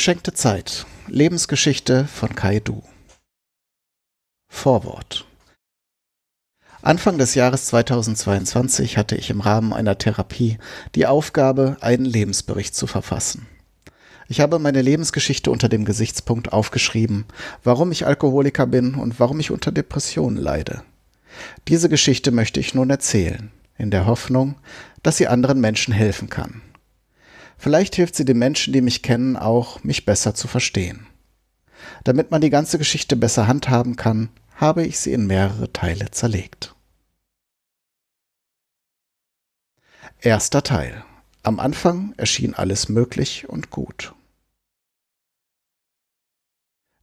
Geschenkte Zeit. Lebensgeschichte von Kai Du. Vorwort. Anfang des Jahres 2022 hatte ich im Rahmen einer Therapie die Aufgabe, einen Lebensbericht zu verfassen. Ich habe meine Lebensgeschichte unter dem Gesichtspunkt aufgeschrieben, warum ich Alkoholiker bin und warum ich unter Depressionen leide. Diese Geschichte möchte ich nun erzählen, in der Hoffnung, dass sie anderen Menschen helfen kann. Vielleicht hilft sie den Menschen, die mich kennen, auch, mich besser zu verstehen. Damit man die ganze Geschichte besser handhaben kann, habe ich sie in mehrere Teile zerlegt. Erster Teil. Am Anfang erschien alles möglich und gut.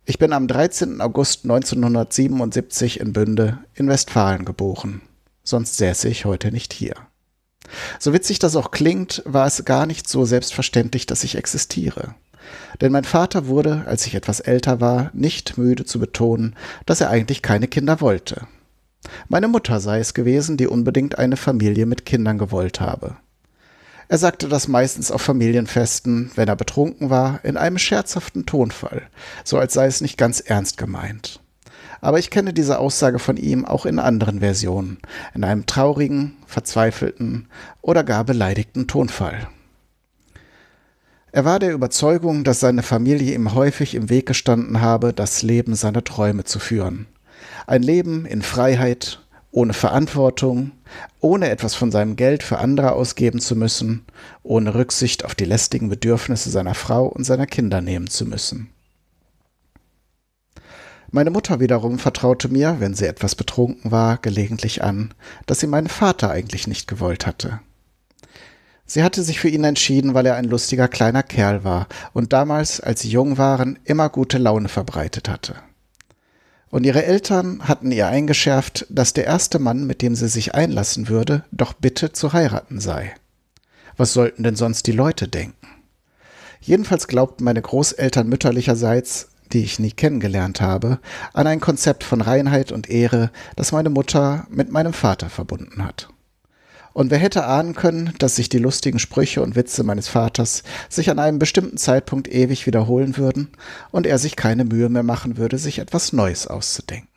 Ich bin am 13. August 1977 in Bünde in Westfalen geboren, sonst säße ich heute nicht hier. So witzig das auch klingt, war es gar nicht so selbstverständlich, dass ich existiere. Denn mein Vater wurde, als ich etwas älter war, nicht müde zu betonen, dass er eigentlich keine Kinder wollte. Meine Mutter sei es gewesen, die unbedingt eine Familie mit Kindern gewollt habe. Er sagte das meistens auf Familienfesten, wenn er betrunken war, in einem scherzhaften Tonfall, so als sei es nicht ganz ernst gemeint aber ich kenne diese Aussage von ihm auch in anderen Versionen, in einem traurigen, verzweifelten oder gar beleidigten Tonfall. Er war der Überzeugung, dass seine Familie ihm häufig im Weg gestanden habe, das Leben seiner Träume zu führen. Ein Leben in Freiheit, ohne Verantwortung, ohne etwas von seinem Geld für andere ausgeben zu müssen, ohne Rücksicht auf die lästigen Bedürfnisse seiner Frau und seiner Kinder nehmen zu müssen. Meine Mutter wiederum vertraute mir, wenn sie etwas betrunken war, gelegentlich an, dass sie meinen Vater eigentlich nicht gewollt hatte. Sie hatte sich für ihn entschieden, weil er ein lustiger kleiner Kerl war und damals, als sie jung waren, immer gute Laune verbreitet hatte. Und ihre Eltern hatten ihr eingeschärft, dass der erste Mann, mit dem sie sich einlassen würde, doch bitte zu heiraten sei. Was sollten denn sonst die Leute denken? Jedenfalls glaubten meine Großeltern mütterlicherseits, die ich nie kennengelernt habe, an ein Konzept von Reinheit und Ehre, das meine Mutter mit meinem Vater verbunden hat. Und wer hätte ahnen können, dass sich die lustigen Sprüche und Witze meines Vaters sich an einem bestimmten Zeitpunkt ewig wiederholen würden und er sich keine Mühe mehr machen würde, sich etwas Neues auszudenken.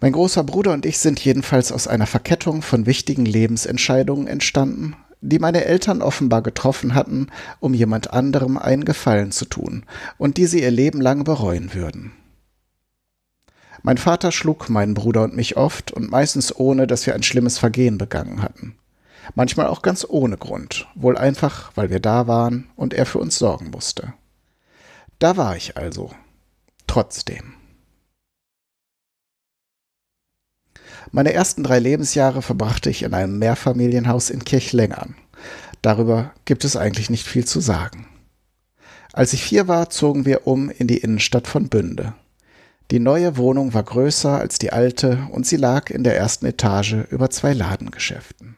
Mein großer Bruder und ich sind jedenfalls aus einer Verkettung von wichtigen Lebensentscheidungen entstanden, die meine Eltern offenbar getroffen hatten, um jemand anderem einen Gefallen zu tun und die sie ihr Leben lang bereuen würden. Mein Vater schlug meinen Bruder und mich oft und meistens ohne, dass wir ein schlimmes Vergehen begangen hatten. Manchmal auch ganz ohne Grund, wohl einfach, weil wir da waren und er für uns sorgen musste. Da war ich also. Trotzdem. Meine ersten drei Lebensjahre verbrachte ich in einem Mehrfamilienhaus in Kirchlengern. Darüber gibt es eigentlich nicht viel zu sagen. Als ich vier war, zogen wir um in die Innenstadt von Bünde. Die neue Wohnung war größer als die alte und sie lag in der ersten Etage über zwei Ladengeschäften.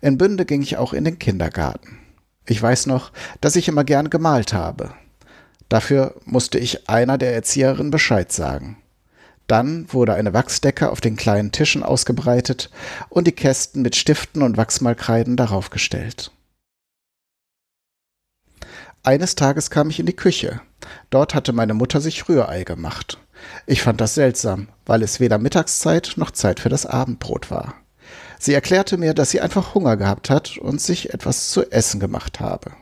In Bünde ging ich auch in den Kindergarten. Ich weiß noch, dass ich immer gern gemalt habe. Dafür musste ich einer der Erzieherinnen Bescheid sagen. Dann wurde eine Wachsdecke auf den kleinen Tischen ausgebreitet und die Kästen mit Stiften und Wachsmalkreiden darauf gestellt. Eines Tages kam ich in die Küche. Dort hatte meine Mutter sich Rührei gemacht. Ich fand das seltsam, weil es weder Mittagszeit noch Zeit für das Abendbrot war. Sie erklärte mir, dass sie einfach Hunger gehabt hat und sich etwas zu essen gemacht habe.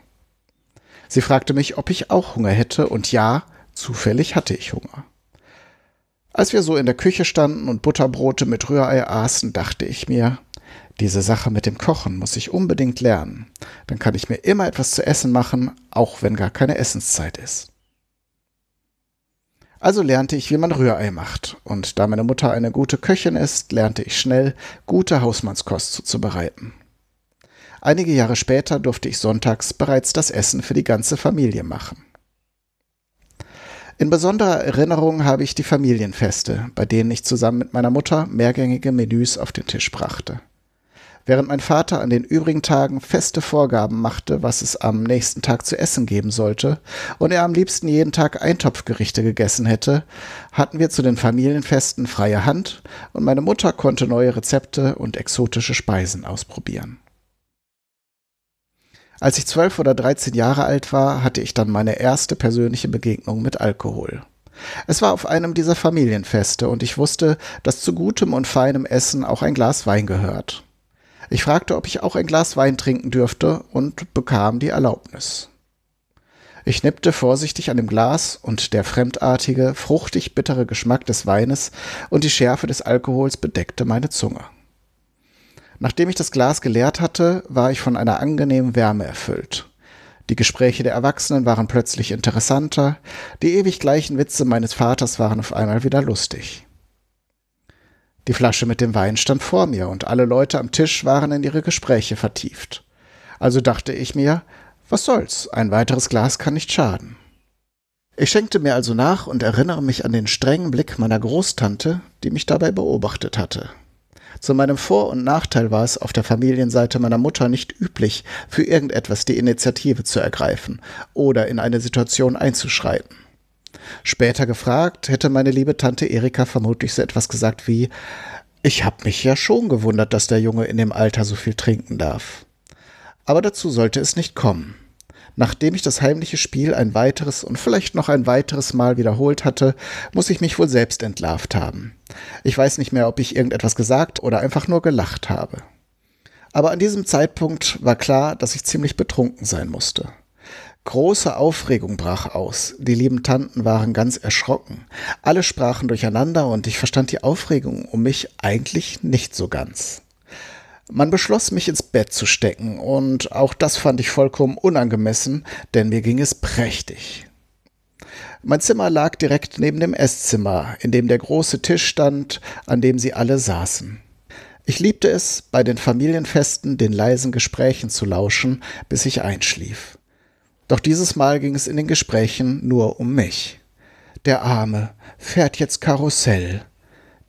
Sie fragte mich, ob ich auch Hunger hätte, und ja, zufällig hatte ich Hunger. Als wir so in der Küche standen und Butterbrote mit Rührei aßen, dachte ich mir, diese Sache mit dem Kochen muss ich unbedingt lernen. Dann kann ich mir immer etwas zu essen machen, auch wenn gar keine Essenszeit ist. Also lernte ich, wie man Rührei macht, und da meine Mutter eine gute Köchin ist, lernte ich schnell, gute Hausmannskost zuzubereiten. Einige Jahre später durfte ich sonntags bereits das Essen für die ganze Familie machen. In besonderer Erinnerung habe ich die Familienfeste, bei denen ich zusammen mit meiner Mutter mehrgängige Menüs auf den Tisch brachte. Während mein Vater an den übrigen Tagen feste Vorgaben machte, was es am nächsten Tag zu essen geben sollte, und er am liebsten jeden Tag Eintopfgerichte gegessen hätte, hatten wir zu den Familienfesten freie Hand und meine Mutter konnte neue Rezepte und exotische Speisen ausprobieren. Als ich zwölf oder dreizehn Jahre alt war, hatte ich dann meine erste persönliche Begegnung mit Alkohol. Es war auf einem dieser Familienfeste und ich wusste, dass zu gutem und feinem Essen auch ein Glas Wein gehört. Ich fragte, ob ich auch ein Glas Wein trinken dürfte und bekam die Erlaubnis. Ich nippte vorsichtig an dem Glas und der fremdartige, fruchtig bittere Geschmack des Weines und die Schärfe des Alkohols bedeckte meine Zunge. Nachdem ich das Glas geleert hatte, war ich von einer angenehmen Wärme erfüllt. Die Gespräche der Erwachsenen waren plötzlich interessanter, die ewig gleichen Witze meines Vaters waren auf einmal wieder lustig. Die Flasche mit dem Wein stand vor mir und alle Leute am Tisch waren in ihre Gespräche vertieft. Also dachte ich mir, was soll's, ein weiteres Glas kann nicht schaden. Ich schenkte mir also nach und erinnere mich an den strengen Blick meiner Großtante, die mich dabei beobachtet hatte. Zu meinem Vor- und Nachteil war es auf der Familienseite meiner Mutter nicht üblich, für irgendetwas die Initiative zu ergreifen oder in eine Situation einzuschreiten. Später gefragt, hätte meine liebe Tante Erika vermutlich so etwas gesagt wie Ich hab mich ja schon gewundert, dass der Junge in dem Alter so viel trinken darf. Aber dazu sollte es nicht kommen. Nachdem ich das heimliche Spiel ein weiteres und vielleicht noch ein weiteres Mal wiederholt hatte, muss ich mich wohl selbst entlarvt haben. Ich weiß nicht mehr, ob ich irgendetwas gesagt oder einfach nur gelacht habe. Aber an diesem Zeitpunkt war klar, dass ich ziemlich betrunken sein musste. Große Aufregung brach aus. Die lieben Tanten waren ganz erschrocken. Alle sprachen durcheinander und ich verstand die Aufregung um mich eigentlich nicht so ganz. Man beschloss, mich ins Bett zu stecken, und auch das fand ich vollkommen unangemessen, denn mir ging es prächtig. Mein Zimmer lag direkt neben dem Esszimmer, in dem der große Tisch stand, an dem sie alle saßen. Ich liebte es, bei den Familienfesten den leisen Gesprächen zu lauschen, bis ich einschlief. Doch dieses Mal ging es in den Gesprächen nur um mich. Der Arme fährt jetzt Karussell.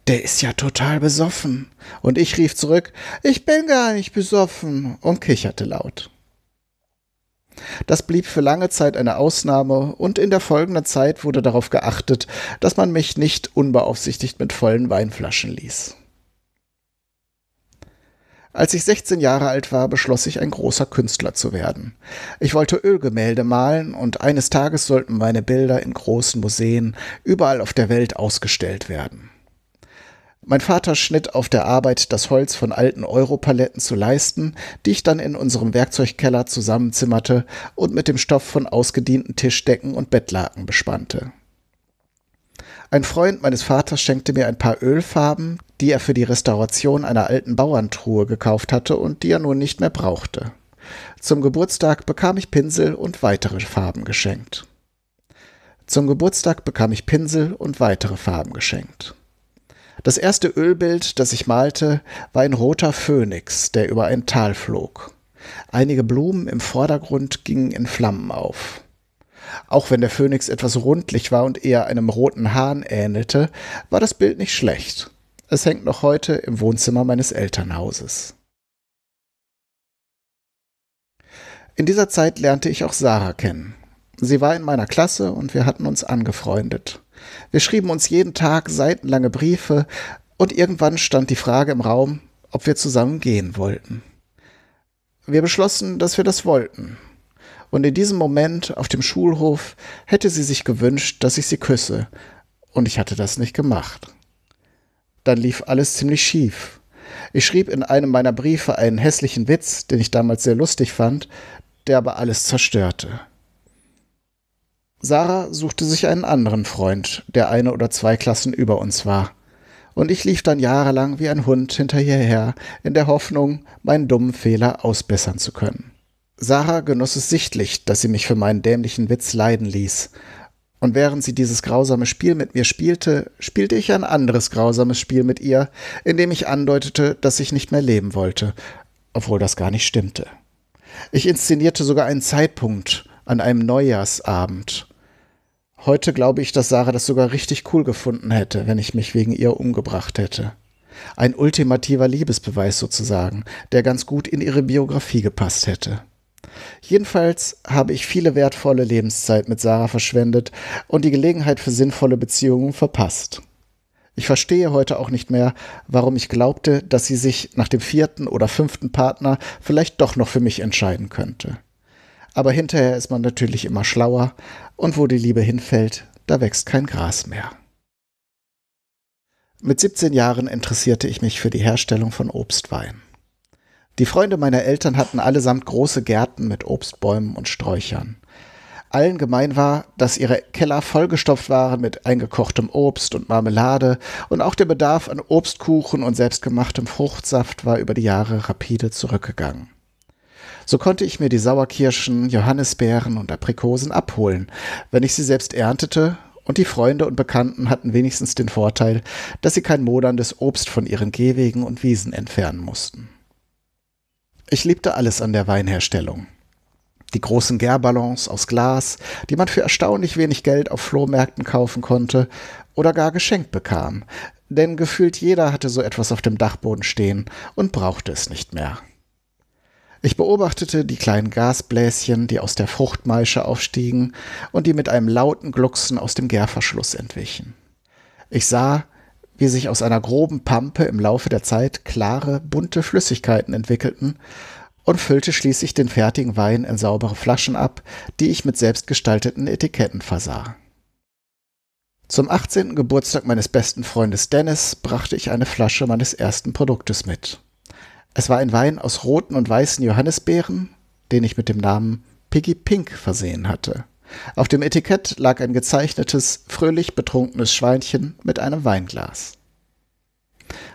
Der ist ja total besoffen. Und ich rief zurück, ich bin gar nicht besoffen und kicherte laut. Das blieb für lange Zeit eine Ausnahme und in der folgenden Zeit wurde darauf geachtet, dass man mich nicht unbeaufsichtigt mit vollen Weinflaschen ließ. Als ich 16 Jahre alt war, beschloss ich, ein großer Künstler zu werden. Ich wollte Ölgemälde malen und eines Tages sollten meine Bilder in großen Museen überall auf der Welt ausgestellt werden. Mein Vater schnitt auf der Arbeit das Holz von alten Europaletten zu Leisten, die ich dann in unserem Werkzeugkeller zusammenzimmerte und mit dem Stoff von ausgedienten Tischdecken und Bettlaken bespannte. Ein Freund meines Vaters schenkte mir ein paar Ölfarben, die er für die Restauration einer alten Bauerntruhe gekauft hatte und die er nun nicht mehr brauchte. Zum Geburtstag bekam ich Pinsel und weitere Farben geschenkt. Zum Geburtstag bekam ich Pinsel und weitere Farben geschenkt. Das erste Ölbild, das ich malte, war ein roter Phönix, der über ein Tal flog. Einige Blumen im Vordergrund gingen in Flammen auf. Auch wenn der Phönix etwas rundlich war und eher einem roten Hahn ähnelte, war das Bild nicht schlecht. Es hängt noch heute im Wohnzimmer meines Elternhauses. In dieser Zeit lernte ich auch Sarah kennen. Sie war in meiner Klasse und wir hatten uns angefreundet. Wir schrieben uns jeden Tag seitenlange Briefe und irgendwann stand die Frage im Raum, ob wir zusammen gehen wollten. Wir beschlossen, dass wir das wollten und in diesem Moment auf dem Schulhof hätte sie sich gewünscht, dass ich sie küsse, und ich hatte das nicht gemacht. Dann lief alles ziemlich schief. Ich schrieb in einem meiner Briefe einen hässlichen Witz, den ich damals sehr lustig fand, der aber alles zerstörte. Sarah suchte sich einen anderen Freund, der eine oder zwei Klassen über uns war. Und ich lief dann jahrelang wie ein Hund hinter ihr her, in der Hoffnung, meinen dummen Fehler ausbessern zu können. Sarah genoss es sichtlich, dass sie mich für meinen dämlichen Witz leiden ließ. Und während sie dieses grausame Spiel mit mir spielte, spielte ich ein anderes grausames Spiel mit ihr, in dem ich andeutete, dass ich nicht mehr leben wollte, obwohl das gar nicht stimmte. Ich inszenierte sogar einen Zeitpunkt an einem Neujahrsabend. Heute glaube ich, dass Sarah das sogar richtig cool gefunden hätte, wenn ich mich wegen ihr umgebracht hätte. Ein ultimativer Liebesbeweis sozusagen, der ganz gut in ihre Biografie gepasst hätte. Jedenfalls habe ich viele wertvolle Lebenszeit mit Sarah verschwendet und die Gelegenheit für sinnvolle Beziehungen verpasst. Ich verstehe heute auch nicht mehr, warum ich glaubte, dass sie sich nach dem vierten oder fünften Partner vielleicht doch noch für mich entscheiden könnte. Aber hinterher ist man natürlich immer schlauer, und wo die Liebe hinfällt, da wächst kein Gras mehr. Mit 17 Jahren interessierte ich mich für die Herstellung von Obstwein. Die Freunde meiner Eltern hatten allesamt große Gärten mit Obstbäumen und Sträuchern. Allen gemein war, dass ihre Keller vollgestopft waren mit eingekochtem Obst und Marmelade und auch der Bedarf an Obstkuchen und selbstgemachtem Fruchtsaft war über die Jahre rapide zurückgegangen. So konnte ich mir die Sauerkirschen, Johannisbeeren und Aprikosen abholen, wenn ich sie selbst erntete, und die Freunde und Bekannten hatten wenigstens den Vorteil, dass sie kein moderndes Obst von ihren Gehwegen und Wiesen entfernen mussten. Ich liebte alles an der Weinherstellung. Die großen Gärballons aus Glas, die man für erstaunlich wenig Geld auf Flohmärkten kaufen konnte oder gar geschenkt bekam, denn gefühlt jeder hatte so etwas auf dem Dachboden stehen und brauchte es nicht mehr. Ich beobachtete die kleinen Gasbläschen, die aus der Fruchtmaische aufstiegen und die mit einem lauten Glucksen aus dem Gärverschluss entwichen. Ich sah, wie sich aus einer groben Pampe im Laufe der Zeit klare, bunte Flüssigkeiten entwickelten und füllte schließlich den fertigen Wein in saubere Flaschen ab, die ich mit selbstgestalteten Etiketten versah. Zum 18. Geburtstag meines besten Freundes Dennis brachte ich eine Flasche meines ersten Produktes mit. Es war ein Wein aus roten und weißen Johannisbeeren, den ich mit dem Namen Piggy Pink versehen hatte. Auf dem Etikett lag ein gezeichnetes, fröhlich betrunkenes Schweinchen mit einem Weinglas.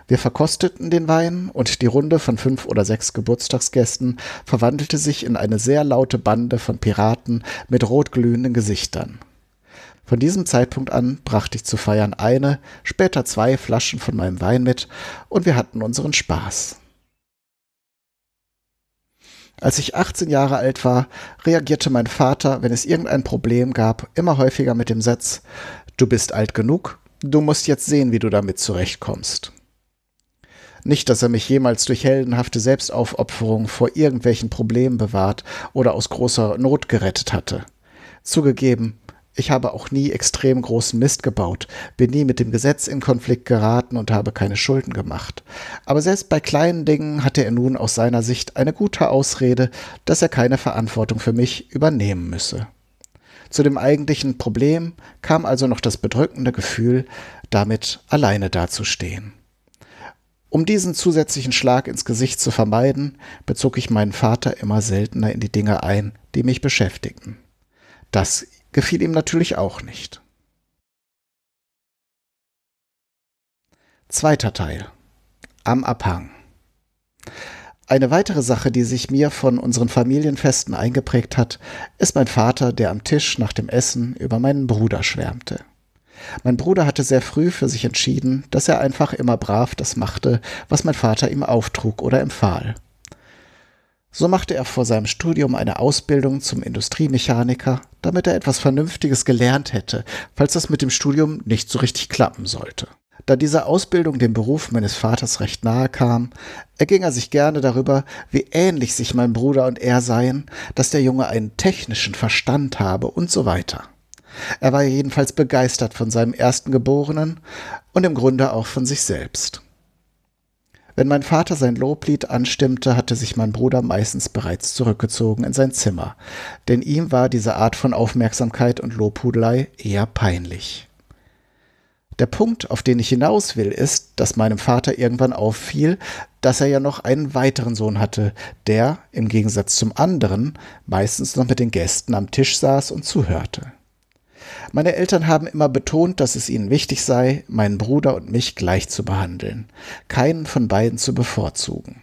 Wir verkosteten den Wein und die Runde von fünf oder sechs Geburtstagsgästen verwandelte sich in eine sehr laute Bande von Piraten mit rotglühenden Gesichtern. Von diesem Zeitpunkt an brachte ich zu feiern eine, später zwei Flaschen von meinem Wein mit und wir hatten unseren Spaß. Als ich 18 Jahre alt war, reagierte mein Vater, wenn es irgendein Problem gab, immer häufiger mit dem Satz Du bist alt genug, du musst jetzt sehen, wie du damit zurechtkommst. Nicht, dass er mich jemals durch heldenhafte Selbstaufopferung vor irgendwelchen Problemen bewahrt oder aus großer Not gerettet hatte. Zugegeben, ich habe auch nie extrem großen Mist gebaut, bin nie mit dem Gesetz in Konflikt geraten und habe keine Schulden gemacht. Aber selbst bei kleinen Dingen hatte er nun aus seiner Sicht eine gute Ausrede, dass er keine Verantwortung für mich übernehmen müsse. Zu dem eigentlichen Problem kam also noch das bedrückende Gefühl, damit alleine dazustehen. Um diesen zusätzlichen Schlag ins Gesicht zu vermeiden, bezog ich meinen Vater immer seltener in die Dinge ein, die mich beschäftigten. Das gefiel ihm natürlich auch nicht. Zweiter Teil. Am Abhang. Eine weitere Sache, die sich mir von unseren Familienfesten eingeprägt hat, ist mein Vater, der am Tisch nach dem Essen über meinen Bruder schwärmte. Mein Bruder hatte sehr früh für sich entschieden, dass er einfach immer brav das machte, was mein Vater ihm auftrug oder empfahl. So machte er vor seinem Studium eine Ausbildung zum Industriemechaniker, damit er etwas Vernünftiges gelernt hätte, falls das mit dem Studium nicht so richtig klappen sollte. Da diese Ausbildung dem Beruf meines Vaters recht nahe kam, erging er sich gerne darüber, wie ähnlich sich mein Bruder und er seien, dass der Junge einen technischen Verstand habe und so weiter. Er war jedenfalls begeistert von seinem ersten Geborenen und im Grunde auch von sich selbst. Wenn mein Vater sein Loblied anstimmte, hatte sich mein Bruder meistens bereits zurückgezogen in sein Zimmer, denn ihm war diese Art von Aufmerksamkeit und Lobhudelei eher peinlich. Der Punkt, auf den ich hinaus will, ist, dass meinem Vater irgendwann auffiel, dass er ja noch einen weiteren Sohn hatte, der, im Gegensatz zum anderen, meistens noch mit den Gästen am Tisch saß und zuhörte. Meine Eltern haben immer betont, dass es ihnen wichtig sei, meinen Bruder und mich gleich zu behandeln, keinen von beiden zu bevorzugen.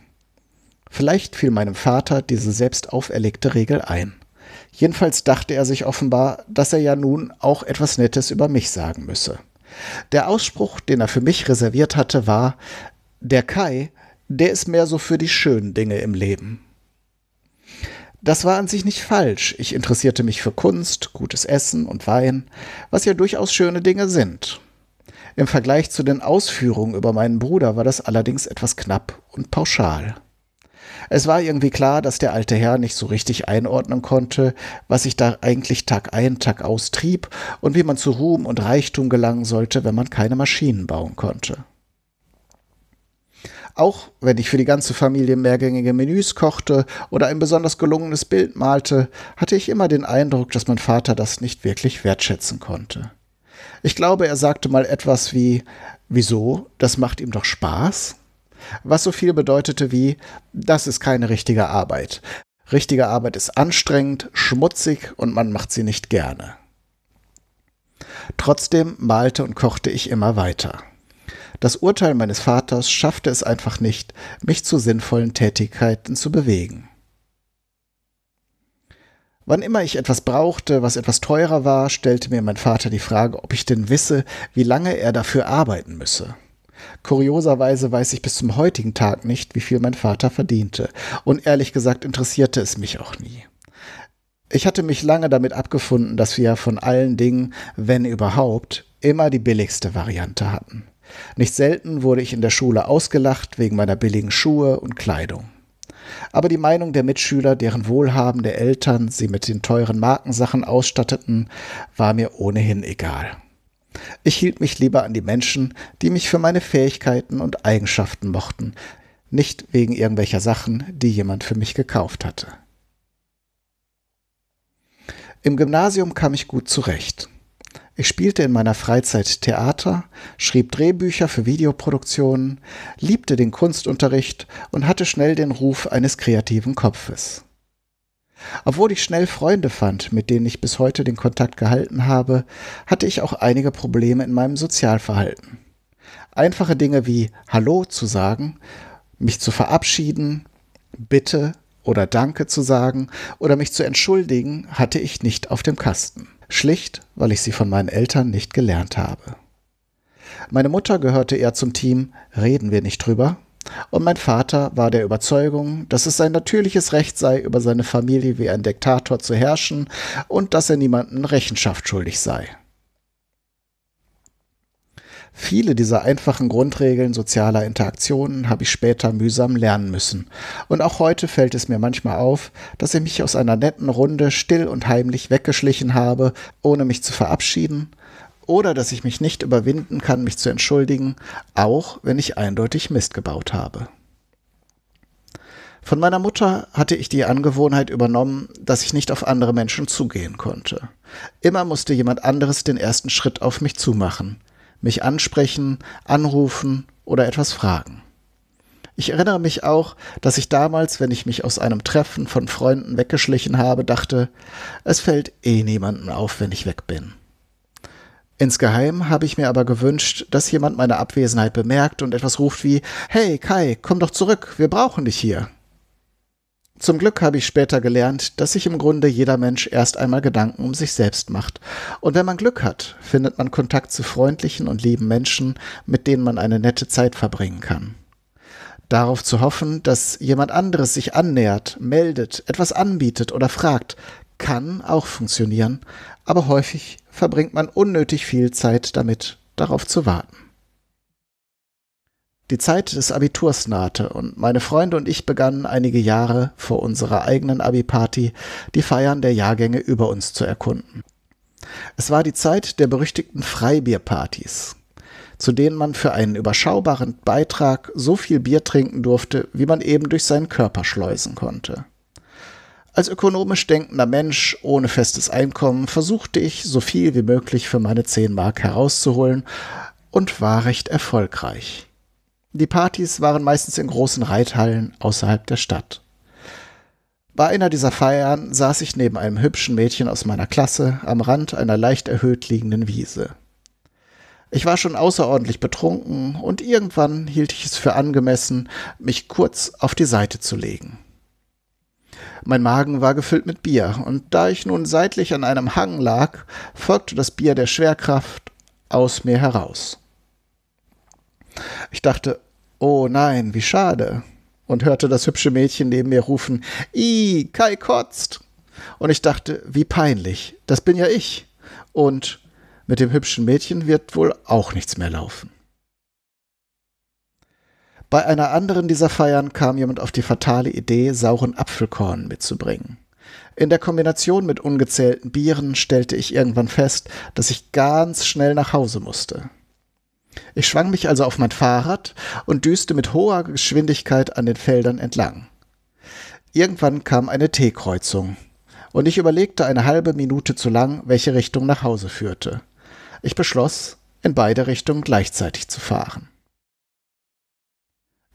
Vielleicht fiel meinem Vater diese selbst auferlegte Regel ein. Jedenfalls dachte er sich offenbar, dass er ja nun auch etwas Nettes über mich sagen müsse. Der Ausspruch, den er für mich reserviert hatte, war Der Kai, der ist mehr so für die schönen Dinge im Leben. Das war an sich nicht falsch. Ich interessierte mich für Kunst, gutes Essen und Wein, was ja durchaus schöne Dinge sind. Im Vergleich zu den Ausführungen über meinen Bruder war das allerdings etwas knapp und pauschal. Es war irgendwie klar, dass der alte Herr nicht so richtig einordnen konnte, was sich da eigentlich Tag ein, Tag aus trieb und wie man zu Ruhm und Reichtum gelangen sollte, wenn man keine Maschinen bauen konnte. Auch wenn ich für die ganze Familie mehrgängige Menüs kochte oder ein besonders gelungenes Bild malte, hatte ich immer den Eindruck, dass mein Vater das nicht wirklich wertschätzen konnte. Ich glaube, er sagte mal etwas wie Wieso? Das macht ihm doch Spaß? Was so viel bedeutete wie Das ist keine richtige Arbeit. Richtige Arbeit ist anstrengend, schmutzig und man macht sie nicht gerne. Trotzdem malte und kochte ich immer weiter. Das Urteil meines Vaters schaffte es einfach nicht, mich zu sinnvollen Tätigkeiten zu bewegen. Wann immer ich etwas brauchte, was etwas teurer war, stellte mir mein Vater die Frage, ob ich denn wisse, wie lange er dafür arbeiten müsse. Kurioserweise weiß ich bis zum heutigen Tag nicht, wie viel mein Vater verdiente, und ehrlich gesagt interessierte es mich auch nie. Ich hatte mich lange damit abgefunden, dass wir von allen Dingen, wenn überhaupt, immer die billigste Variante hatten. Nicht selten wurde ich in der Schule ausgelacht wegen meiner billigen Schuhe und Kleidung. Aber die Meinung der Mitschüler, deren wohlhabende Eltern sie mit den teuren Markensachen ausstatteten, war mir ohnehin egal. Ich hielt mich lieber an die Menschen, die mich für meine Fähigkeiten und Eigenschaften mochten, nicht wegen irgendwelcher Sachen, die jemand für mich gekauft hatte. Im Gymnasium kam ich gut zurecht. Ich spielte in meiner Freizeit Theater, schrieb Drehbücher für Videoproduktionen, liebte den Kunstunterricht und hatte schnell den Ruf eines kreativen Kopfes. Obwohl ich schnell Freunde fand, mit denen ich bis heute den Kontakt gehalten habe, hatte ich auch einige Probleme in meinem Sozialverhalten. Einfache Dinge wie Hallo zu sagen, mich zu verabschieden, Bitte oder Danke zu sagen oder mich zu entschuldigen, hatte ich nicht auf dem Kasten schlicht weil ich sie von meinen Eltern nicht gelernt habe. Meine Mutter gehörte eher zum Team Reden wir nicht drüber, und mein Vater war der Überzeugung, dass es sein natürliches Recht sei, über seine Familie wie ein Diktator zu herrschen und dass er niemanden Rechenschaft schuldig sei. Viele dieser einfachen Grundregeln sozialer Interaktionen habe ich später mühsam lernen müssen. Und auch heute fällt es mir manchmal auf, dass ich mich aus einer netten Runde still und heimlich weggeschlichen habe, ohne mich zu verabschieden, oder dass ich mich nicht überwinden kann, mich zu entschuldigen, auch wenn ich eindeutig Mist gebaut habe. Von meiner Mutter hatte ich die Angewohnheit übernommen, dass ich nicht auf andere Menschen zugehen konnte. Immer musste jemand anderes den ersten Schritt auf mich zumachen mich ansprechen, anrufen oder etwas fragen. Ich erinnere mich auch, dass ich damals, wenn ich mich aus einem Treffen von Freunden weggeschlichen habe, dachte, es fällt eh niemandem auf, wenn ich weg bin. Insgeheim habe ich mir aber gewünscht, dass jemand meine Abwesenheit bemerkt und etwas ruft wie Hey Kai, komm doch zurück, wir brauchen dich hier. Zum Glück habe ich später gelernt, dass sich im Grunde jeder Mensch erst einmal Gedanken um sich selbst macht. Und wenn man Glück hat, findet man Kontakt zu freundlichen und lieben Menschen, mit denen man eine nette Zeit verbringen kann. Darauf zu hoffen, dass jemand anderes sich annähert, meldet, etwas anbietet oder fragt, kann auch funktionieren, aber häufig verbringt man unnötig viel Zeit damit, darauf zu warten. Die Zeit des Abiturs nahte und meine Freunde und ich begannen einige Jahre vor unserer eigenen Abi-Party die Feiern der Jahrgänge über uns zu erkunden. Es war die Zeit der berüchtigten Freibierpartys, zu denen man für einen überschaubaren Beitrag so viel Bier trinken durfte, wie man eben durch seinen Körper schleusen konnte. Als ökonomisch denkender Mensch ohne festes Einkommen versuchte ich, so viel wie möglich für meine 10 Mark herauszuholen und war recht erfolgreich. Die Partys waren meistens in großen Reithallen außerhalb der Stadt. Bei einer dieser Feiern saß ich neben einem hübschen Mädchen aus meiner Klasse am Rand einer leicht erhöht liegenden Wiese. Ich war schon außerordentlich betrunken und irgendwann hielt ich es für angemessen, mich kurz auf die Seite zu legen. Mein Magen war gefüllt mit Bier, und da ich nun seitlich an einem Hang lag, folgte das Bier der Schwerkraft aus mir heraus. Ich dachte, oh nein, wie schade. und hörte das hübsche Mädchen neben mir rufen, I, Kai kotzt. Und ich dachte, wie peinlich, das bin ja ich. Und mit dem hübschen Mädchen wird wohl auch nichts mehr laufen. Bei einer anderen dieser Feiern kam jemand auf die fatale Idee, sauren Apfelkorn mitzubringen. In der Kombination mit ungezählten Bieren stellte ich irgendwann fest, dass ich ganz schnell nach Hause musste. Ich schwang mich also auf mein Fahrrad und düste mit hoher Geschwindigkeit an den Feldern entlang. Irgendwann kam eine T-Kreuzung, und ich überlegte eine halbe Minute zu lang, welche Richtung nach Hause führte. Ich beschloss, in beide Richtungen gleichzeitig zu fahren.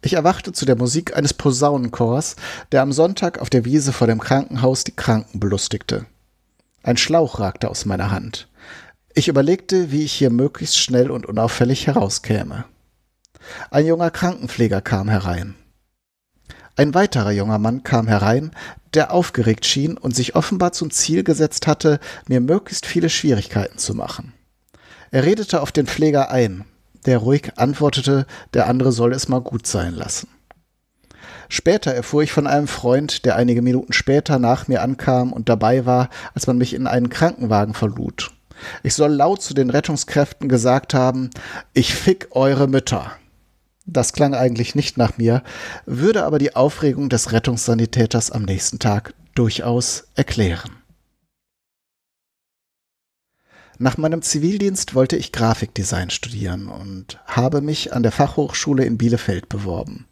Ich erwachte zu der Musik eines Posaunenchors, der am Sonntag auf der Wiese vor dem Krankenhaus die Kranken belustigte. Ein Schlauch ragte aus meiner Hand. Ich überlegte, wie ich hier möglichst schnell und unauffällig herauskäme. Ein junger Krankenpfleger kam herein. Ein weiterer junger Mann kam herein, der aufgeregt schien und sich offenbar zum Ziel gesetzt hatte, mir möglichst viele Schwierigkeiten zu machen. Er redete auf den Pfleger ein, der ruhig antwortete, der andere solle es mal gut sein lassen. Später erfuhr ich von einem Freund, der einige Minuten später nach mir ankam und dabei war, als man mich in einen Krankenwagen verlud. Ich soll laut zu den Rettungskräften gesagt haben, ich fick eure Mütter. Das klang eigentlich nicht nach mir, würde aber die Aufregung des Rettungssanitäters am nächsten Tag durchaus erklären. Nach meinem Zivildienst wollte ich Grafikdesign studieren und habe mich an der Fachhochschule in Bielefeld beworben.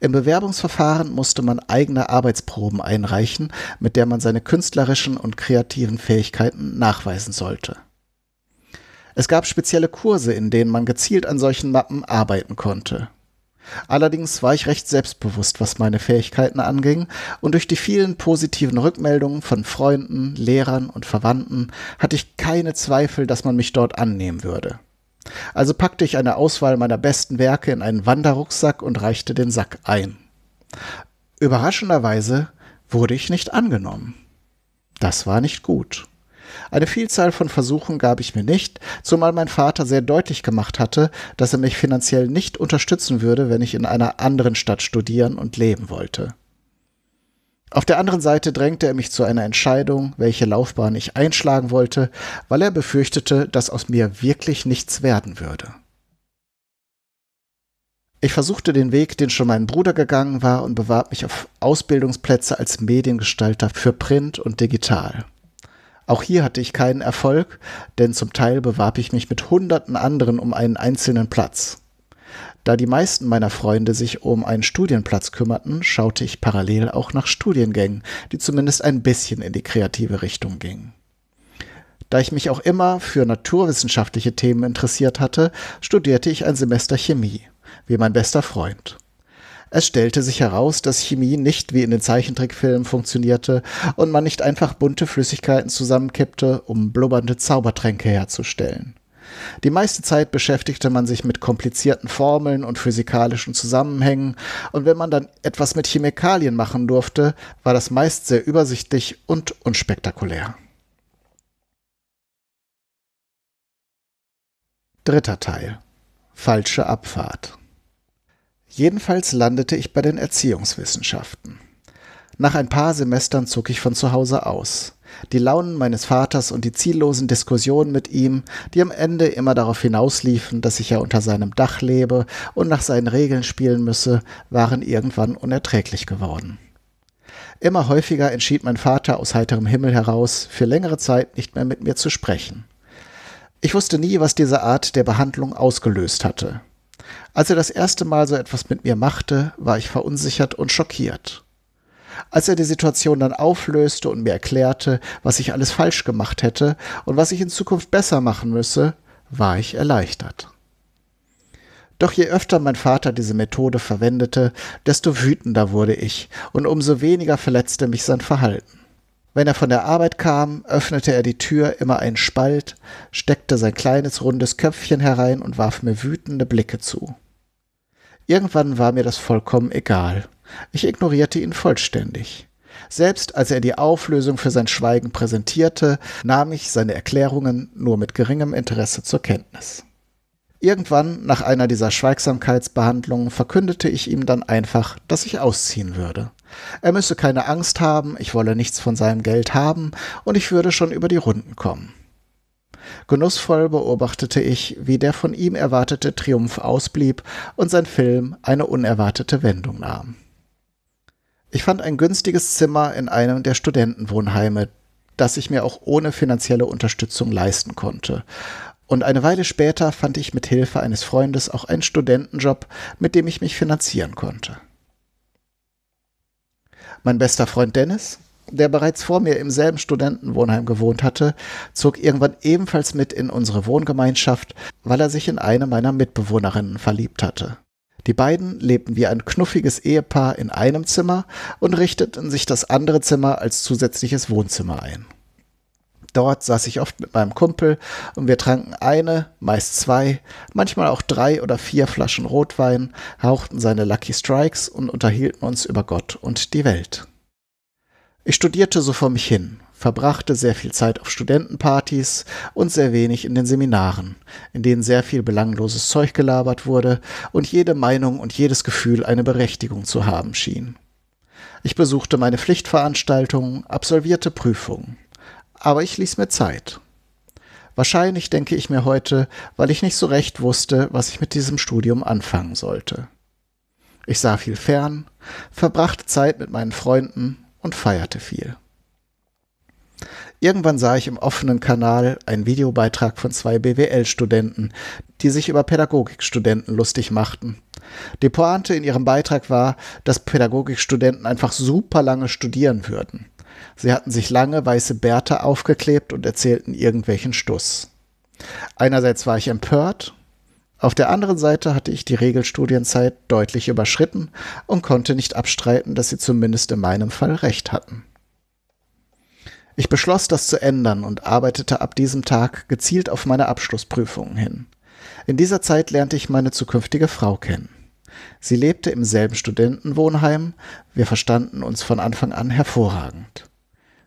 Im Bewerbungsverfahren musste man eigene Arbeitsproben einreichen, mit der man seine künstlerischen und kreativen Fähigkeiten nachweisen sollte. Es gab spezielle Kurse, in denen man gezielt an solchen Mappen arbeiten konnte. Allerdings war ich recht selbstbewusst, was meine Fähigkeiten anging, und durch die vielen positiven Rückmeldungen von Freunden, Lehrern und Verwandten hatte ich keine Zweifel, dass man mich dort annehmen würde. Also packte ich eine Auswahl meiner besten Werke in einen Wanderrucksack und reichte den Sack ein. Überraschenderweise wurde ich nicht angenommen. Das war nicht gut. Eine Vielzahl von Versuchen gab ich mir nicht, zumal mein Vater sehr deutlich gemacht hatte, dass er mich finanziell nicht unterstützen würde, wenn ich in einer anderen Stadt studieren und leben wollte. Auf der anderen Seite drängte er mich zu einer Entscheidung, welche Laufbahn ich einschlagen wollte, weil er befürchtete, dass aus mir wirklich nichts werden würde. Ich versuchte den Weg, den schon mein Bruder gegangen war, und bewarb mich auf Ausbildungsplätze als Mediengestalter für Print und Digital. Auch hier hatte ich keinen Erfolg, denn zum Teil bewarb ich mich mit hunderten anderen um einen einzelnen Platz. Da die meisten meiner Freunde sich um einen Studienplatz kümmerten, schaute ich parallel auch nach Studiengängen, die zumindest ein bisschen in die kreative Richtung gingen. Da ich mich auch immer für naturwissenschaftliche Themen interessiert hatte, studierte ich ein Semester Chemie, wie mein bester Freund. Es stellte sich heraus, dass Chemie nicht wie in den Zeichentrickfilmen funktionierte und man nicht einfach bunte Flüssigkeiten zusammenkippte, um blubbernde Zaubertränke herzustellen. Die meiste Zeit beschäftigte man sich mit komplizierten Formeln und physikalischen Zusammenhängen, und wenn man dann etwas mit Chemikalien machen durfte, war das meist sehr übersichtlich und unspektakulär. Dritter Teil. Falsche Abfahrt. Jedenfalls landete ich bei den Erziehungswissenschaften. Nach ein paar Semestern zog ich von zu Hause aus. Die Launen meines Vaters und die ziellosen Diskussionen mit ihm, die am Ende immer darauf hinausliefen, dass ich ja unter seinem Dach lebe und nach seinen Regeln spielen müsse, waren irgendwann unerträglich geworden. Immer häufiger entschied mein Vater aus heiterem Himmel heraus, für längere Zeit nicht mehr mit mir zu sprechen. Ich wusste nie, was diese Art der Behandlung ausgelöst hatte. Als er das erste Mal so etwas mit mir machte, war ich verunsichert und schockiert. Als er die Situation dann auflöste und mir erklärte, was ich alles falsch gemacht hätte und was ich in Zukunft besser machen müsse, war ich erleichtert. Doch je öfter mein Vater diese Methode verwendete, desto wütender wurde ich, und umso weniger verletzte mich sein Verhalten. Wenn er von der Arbeit kam, öffnete er die Tür immer einen Spalt, steckte sein kleines rundes Köpfchen herein und warf mir wütende Blicke zu. Irgendwann war mir das vollkommen egal. Ich ignorierte ihn vollständig. Selbst als er die Auflösung für sein Schweigen präsentierte, nahm ich seine Erklärungen nur mit geringem Interesse zur Kenntnis. Irgendwann nach einer dieser Schweigsamkeitsbehandlungen verkündete ich ihm dann einfach, dass ich ausziehen würde. Er müsse keine Angst haben, ich wolle nichts von seinem Geld haben und ich würde schon über die Runden kommen. Genussvoll beobachtete ich, wie der von ihm erwartete Triumph ausblieb und sein Film eine unerwartete Wendung nahm. Ich fand ein günstiges Zimmer in einem der Studentenwohnheime, das ich mir auch ohne finanzielle Unterstützung leisten konnte. Und eine Weile später fand ich mit Hilfe eines Freundes auch einen Studentenjob, mit dem ich mich finanzieren konnte. Mein bester Freund Dennis, der bereits vor mir im selben Studentenwohnheim gewohnt hatte, zog irgendwann ebenfalls mit in unsere Wohngemeinschaft, weil er sich in eine meiner Mitbewohnerinnen verliebt hatte. Die beiden lebten wie ein knuffiges Ehepaar in einem Zimmer und richteten sich das andere Zimmer als zusätzliches Wohnzimmer ein. Dort saß ich oft mit meinem Kumpel und wir tranken eine, meist zwei, manchmal auch drei oder vier Flaschen Rotwein, hauchten seine Lucky Strikes und unterhielten uns über Gott und die Welt. Ich studierte so vor mich hin, verbrachte sehr viel Zeit auf Studentenpartys und sehr wenig in den Seminaren, in denen sehr viel belangloses Zeug gelabert wurde und jede Meinung und jedes Gefühl eine Berechtigung zu haben schien. Ich besuchte meine Pflichtveranstaltungen, absolvierte Prüfungen. Aber ich ließ mir Zeit. Wahrscheinlich denke ich mir heute, weil ich nicht so recht wusste, was ich mit diesem Studium anfangen sollte. Ich sah viel fern, verbrachte Zeit mit meinen Freunden und feierte viel. Irgendwann sah ich im offenen Kanal einen Videobeitrag von zwei BWL-Studenten, die sich über Pädagogikstudenten lustig machten. Die Pointe in ihrem Beitrag war, dass Pädagogikstudenten einfach super lange studieren würden. Sie hatten sich lange weiße Bärte aufgeklebt und erzählten irgendwelchen Stuss. Einerseits war ich empört, auf der anderen Seite hatte ich die Regelstudienzeit deutlich überschritten und konnte nicht abstreiten, dass sie zumindest in meinem Fall recht hatten. Ich beschloss, das zu ändern und arbeitete ab diesem Tag gezielt auf meine Abschlussprüfungen hin. In dieser Zeit lernte ich meine zukünftige Frau kennen. Sie lebte im selben Studentenwohnheim, wir verstanden uns von Anfang an hervorragend.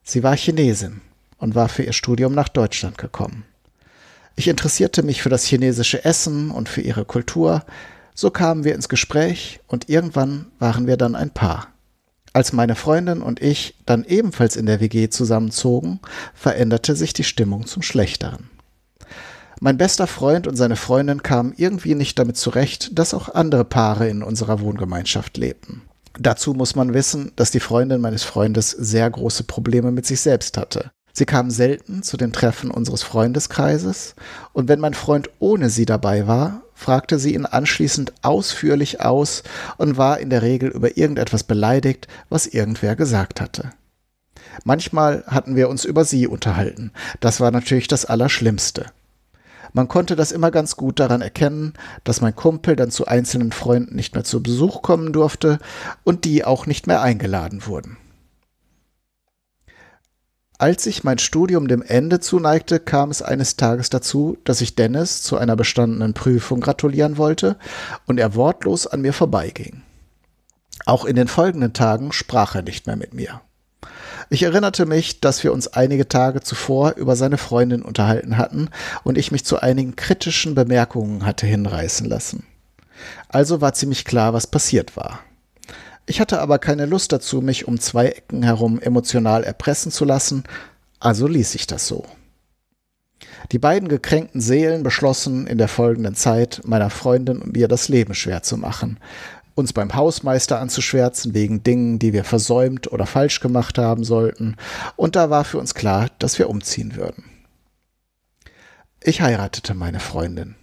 Sie war Chinesin und war für ihr Studium nach Deutschland gekommen. Ich interessierte mich für das chinesische Essen und für ihre Kultur. So kamen wir ins Gespräch und irgendwann waren wir dann ein Paar. Als meine Freundin und ich dann ebenfalls in der WG zusammenzogen, veränderte sich die Stimmung zum Schlechteren. Mein bester Freund und seine Freundin kamen irgendwie nicht damit zurecht, dass auch andere Paare in unserer Wohngemeinschaft lebten. Dazu muss man wissen, dass die Freundin meines Freundes sehr große Probleme mit sich selbst hatte. Sie kam selten zu den Treffen unseres Freundeskreises, und wenn mein Freund ohne sie dabei war, fragte sie ihn anschließend ausführlich aus und war in der Regel über irgendetwas beleidigt, was irgendwer gesagt hatte. Manchmal hatten wir uns über sie unterhalten. Das war natürlich das Allerschlimmste. Man konnte das immer ganz gut daran erkennen, dass mein Kumpel dann zu einzelnen Freunden nicht mehr zu Besuch kommen durfte und die auch nicht mehr eingeladen wurden. Als sich mein Studium dem Ende zuneigte, kam es eines Tages dazu, dass ich Dennis zu einer bestandenen Prüfung gratulieren wollte und er wortlos an mir vorbeiging. Auch in den folgenden Tagen sprach er nicht mehr mit mir. Ich erinnerte mich, dass wir uns einige Tage zuvor über seine Freundin unterhalten hatten und ich mich zu einigen kritischen Bemerkungen hatte hinreißen lassen. Also war ziemlich klar, was passiert war. Ich hatte aber keine Lust dazu, mich um zwei Ecken herum emotional erpressen zu lassen, also ließ ich das so. Die beiden gekränkten Seelen beschlossen in der folgenden Zeit, meiner Freundin und mir das Leben schwer zu machen, uns beim Hausmeister anzuschwärzen wegen Dingen, die wir versäumt oder falsch gemacht haben sollten, und da war für uns klar, dass wir umziehen würden. Ich heiratete meine Freundin.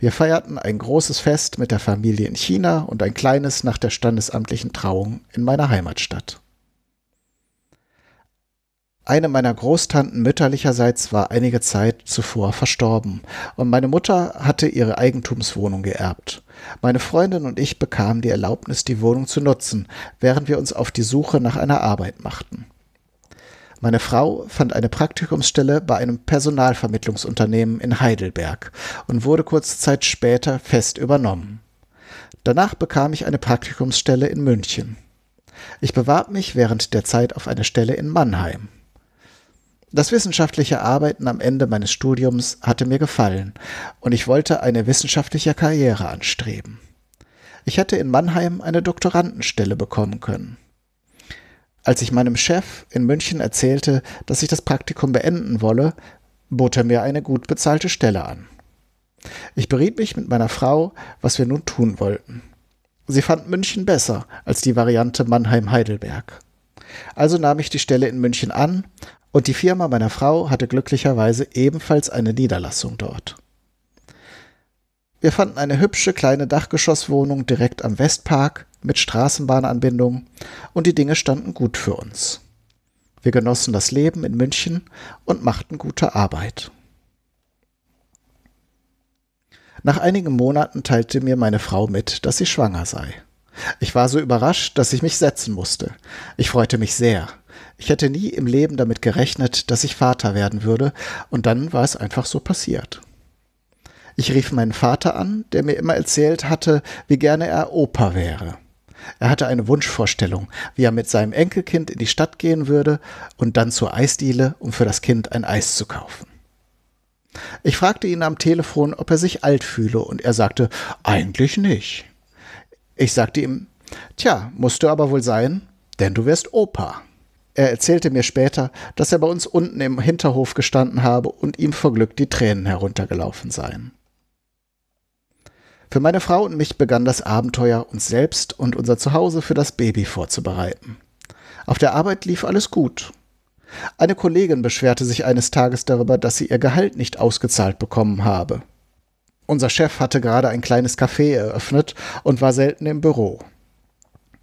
Wir feierten ein großes Fest mit der Familie in China und ein kleines nach der standesamtlichen Trauung in meiner Heimatstadt. Eine meiner Großtanten mütterlicherseits war einige Zeit zuvor verstorben und meine Mutter hatte ihre Eigentumswohnung geerbt. Meine Freundin und ich bekamen die Erlaubnis, die Wohnung zu nutzen, während wir uns auf die Suche nach einer Arbeit machten. Meine Frau fand eine Praktikumsstelle bei einem Personalvermittlungsunternehmen in Heidelberg und wurde kurze Zeit später fest übernommen. Danach bekam ich eine Praktikumsstelle in München. Ich bewarb mich während der Zeit auf eine Stelle in Mannheim. Das wissenschaftliche Arbeiten am Ende meines Studiums hatte mir gefallen und ich wollte eine wissenschaftliche Karriere anstreben. Ich hätte in Mannheim eine Doktorandenstelle bekommen können. Als ich meinem Chef in München erzählte, dass ich das Praktikum beenden wolle, bot er mir eine gut bezahlte Stelle an. Ich beriet mich mit meiner Frau, was wir nun tun wollten. Sie fand München besser als die Variante Mannheim-Heidelberg. Also nahm ich die Stelle in München an und die Firma meiner Frau hatte glücklicherweise ebenfalls eine Niederlassung dort. Wir fanden eine hübsche kleine Dachgeschosswohnung direkt am Westpark mit Straßenbahnanbindung und die Dinge standen gut für uns. Wir genossen das Leben in München und machten gute Arbeit. Nach einigen Monaten teilte mir meine Frau mit, dass sie schwanger sei. Ich war so überrascht, dass ich mich setzen musste. Ich freute mich sehr. Ich hätte nie im Leben damit gerechnet, dass ich Vater werden würde, und dann war es einfach so passiert. Ich rief meinen Vater an, der mir immer erzählt hatte, wie gerne er Opa wäre. Er hatte eine Wunschvorstellung, wie er mit seinem Enkelkind in die Stadt gehen würde und dann zur Eisdiele, um für das Kind ein Eis zu kaufen. Ich fragte ihn am Telefon, ob er sich alt fühle, und er sagte, eigentlich nicht. Ich sagte ihm, tja, musst du aber wohl sein, denn du wirst Opa. Er erzählte mir später, dass er bei uns unten im Hinterhof gestanden habe und ihm vor Glück die Tränen heruntergelaufen seien. Für meine Frau und mich begann das Abenteuer, uns selbst und unser Zuhause für das Baby vorzubereiten. Auf der Arbeit lief alles gut. Eine Kollegin beschwerte sich eines Tages darüber, dass sie ihr Gehalt nicht ausgezahlt bekommen habe. Unser Chef hatte gerade ein kleines Café eröffnet und war selten im Büro.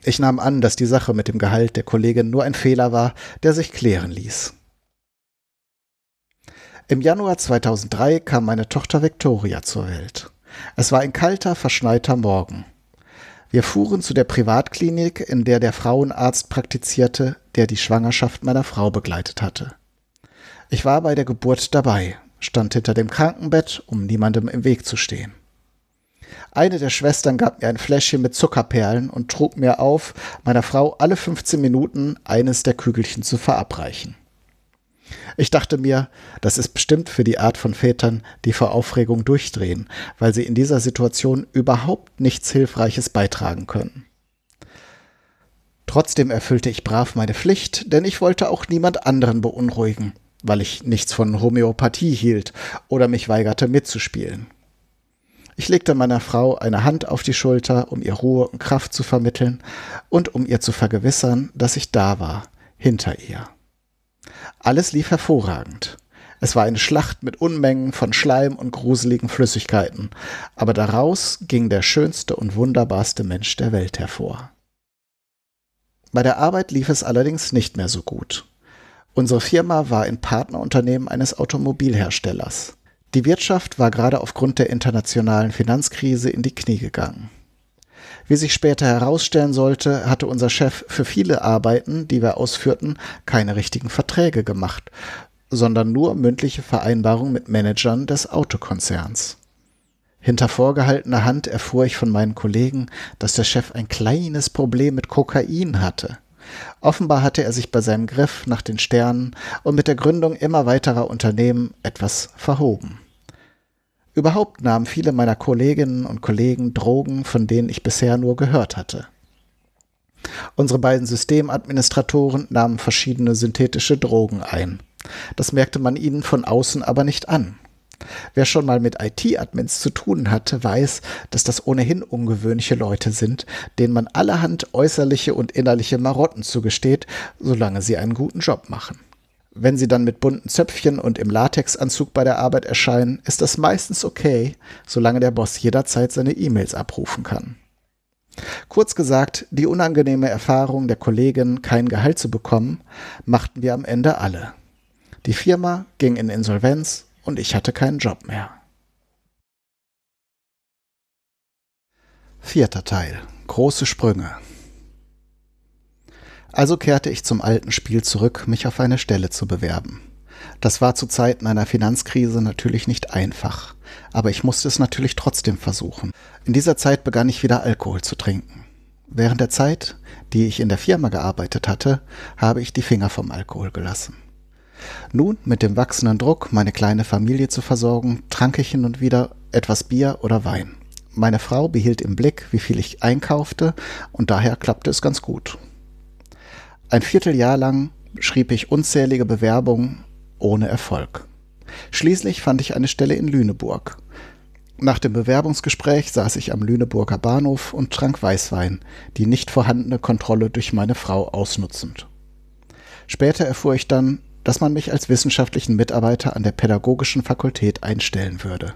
Ich nahm an, dass die Sache mit dem Gehalt der Kollegin nur ein Fehler war, der sich klären ließ. Im Januar 2003 kam meine Tochter Victoria zur Welt. Es war ein kalter, verschneiter Morgen. Wir fuhren zu der Privatklinik, in der der Frauenarzt praktizierte, der die Schwangerschaft meiner Frau begleitet hatte. Ich war bei der Geburt dabei, stand hinter dem Krankenbett, um niemandem im Weg zu stehen. Eine der Schwestern gab mir ein Fläschchen mit Zuckerperlen und trug mir auf, meiner Frau alle 15 Minuten eines der Kügelchen zu verabreichen. Ich dachte mir, das ist bestimmt für die Art von Vätern, die vor Aufregung durchdrehen, weil sie in dieser Situation überhaupt nichts Hilfreiches beitragen können. Trotzdem erfüllte ich brav meine Pflicht, denn ich wollte auch niemand anderen beunruhigen, weil ich nichts von Homöopathie hielt oder mich weigerte mitzuspielen. Ich legte meiner Frau eine Hand auf die Schulter, um ihr Ruhe und Kraft zu vermitteln und um ihr zu vergewissern, dass ich da war, hinter ihr. Alles lief hervorragend. Es war eine Schlacht mit Unmengen von Schleim und gruseligen Flüssigkeiten, aber daraus ging der schönste und wunderbarste Mensch der Welt hervor. Bei der Arbeit lief es allerdings nicht mehr so gut. Unsere Firma war ein Partnerunternehmen eines Automobilherstellers. Die Wirtschaft war gerade aufgrund der internationalen Finanzkrise in die Knie gegangen. Wie sich später herausstellen sollte, hatte unser Chef für viele Arbeiten, die wir ausführten, keine richtigen Verträge gemacht, sondern nur mündliche Vereinbarungen mit Managern des Autokonzerns. Hinter vorgehaltener Hand erfuhr ich von meinen Kollegen, dass der Chef ein kleines Problem mit Kokain hatte. Offenbar hatte er sich bei seinem Griff nach den Sternen und mit der Gründung immer weiterer Unternehmen etwas verhoben. Überhaupt nahmen viele meiner Kolleginnen und Kollegen Drogen, von denen ich bisher nur gehört hatte. Unsere beiden Systemadministratoren nahmen verschiedene synthetische Drogen ein. Das merkte man ihnen von außen aber nicht an. Wer schon mal mit IT-Admins zu tun hatte, weiß, dass das ohnehin ungewöhnliche Leute sind, denen man allerhand äußerliche und innerliche Marotten zugesteht, solange sie einen guten Job machen. Wenn sie dann mit bunten Zöpfchen und im Latexanzug bei der Arbeit erscheinen, ist das meistens okay, solange der Boss jederzeit seine E-Mails abrufen kann. Kurz gesagt, die unangenehme Erfahrung der Kollegin, kein Gehalt zu bekommen, machten wir am Ende alle. Die Firma ging in Insolvenz und ich hatte keinen Job mehr. Vierter Teil. Große Sprünge. Also kehrte ich zum alten Spiel zurück, mich auf eine Stelle zu bewerben. Das war zu Zeiten einer Finanzkrise natürlich nicht einfach, aber ich musste es natürlich trotzdem versuchen. In dieser Zeit begann ich wieder Alkohol zu trinken. Während der Zeit, die ich in der Firma gearbeitet hatte, habe ich die Finger vom Alkohol gelassen. Nun, mit dem wachsenden Druck, meine kleine Familie zu versorgen, trank ich hin und wieder etwas Bier oder Wein. Meine Frau behielt im Blick, wie viel ich einkaufte, und daher klappte es ganz gut. Ein Vierteljahr lang schrieb ich unzählige Bewerbungen ohne Erfolg. Schließlich fand ich eine Stelle in Lüneburg. Nach dem Bewerbungsgespräch saß ich am Lüneburger Bahnhof und trank Weißwein, die nicht vorhandene Kontrolle durch meine Frau ausnutzend. Später erfuhr ich dann, dass man mich als wissenschaftlichen Mitarbeiter an der Pädagogischen Fakultät einstellen würde.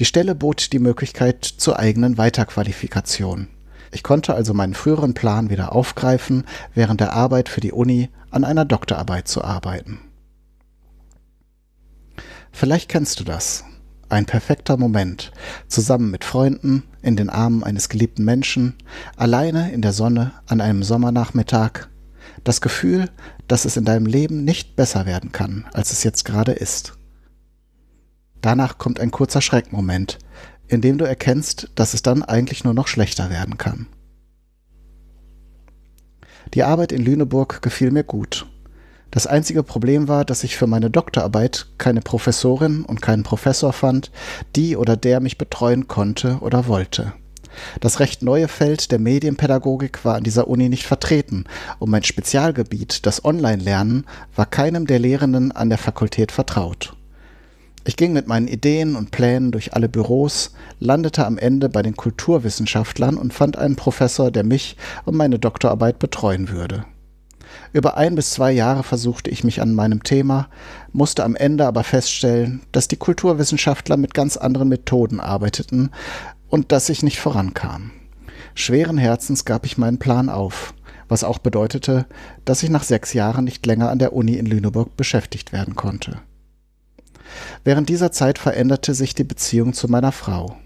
Die Stelle bot die Möglichkeit zur eigenen Weiterqualifikation. Ich konnte also meinen früheren Plan wieder aufgreifen, während der Arbeit für die Uni an einer Doktorarbeit zu arbeiten. Vielleicht kennst du das. Ein perfekter Moment, zusammen mit Freunden, in den Armen eines geliebten Menschen, alleine in der Sonne an einem Sommernachmittag. Das Gefühl, dass es in deinem Leben nicht besser werden kann, als es jetzt gerade ist. Danach kommt ein kurzer Schreckmoment, in dem du erkennst, dass es dann eigentlich nur noch schlechter werden kann. Die Arbeit in Lüneburg gefiel mir gut das einzige Problem war, dass ich für meine Doktorarbeit keine Professorin und keinen Professor fand, die oder der mich betreuen konnte oder wollte. Das recht neue Feld der Medienpädagogik war an dieser Uni nicht vertreten und mein Spezialgebiet, das Online-Lernen, war keinem der Lehrenden an der Fakultät vertraut. Ich ging mit meinen Ideen und Plänen durch alle Büros, landete am Ende bei den Kulturwissenschaftlern und fand einen Professor, der mich und meine Doktorarbeit betreuen würde. Über ein bis zwei Jahre versuchte ich mich an meinem Thema, musste am Ende aber feststellen, dass die Kulturwissenschaftler mit ganz anderen Methoden arbeiteten und dass ich nicht vorankam. Schweren Herzens gab ich meinen Plan auf, was auch bedeutete, dass ich nach sechs Jahren nicht länger an der Uni in Lüneburg beschäftigt werden konnte. Während dieser Zeit veränderte sich die Beziehung zu meiner Frau.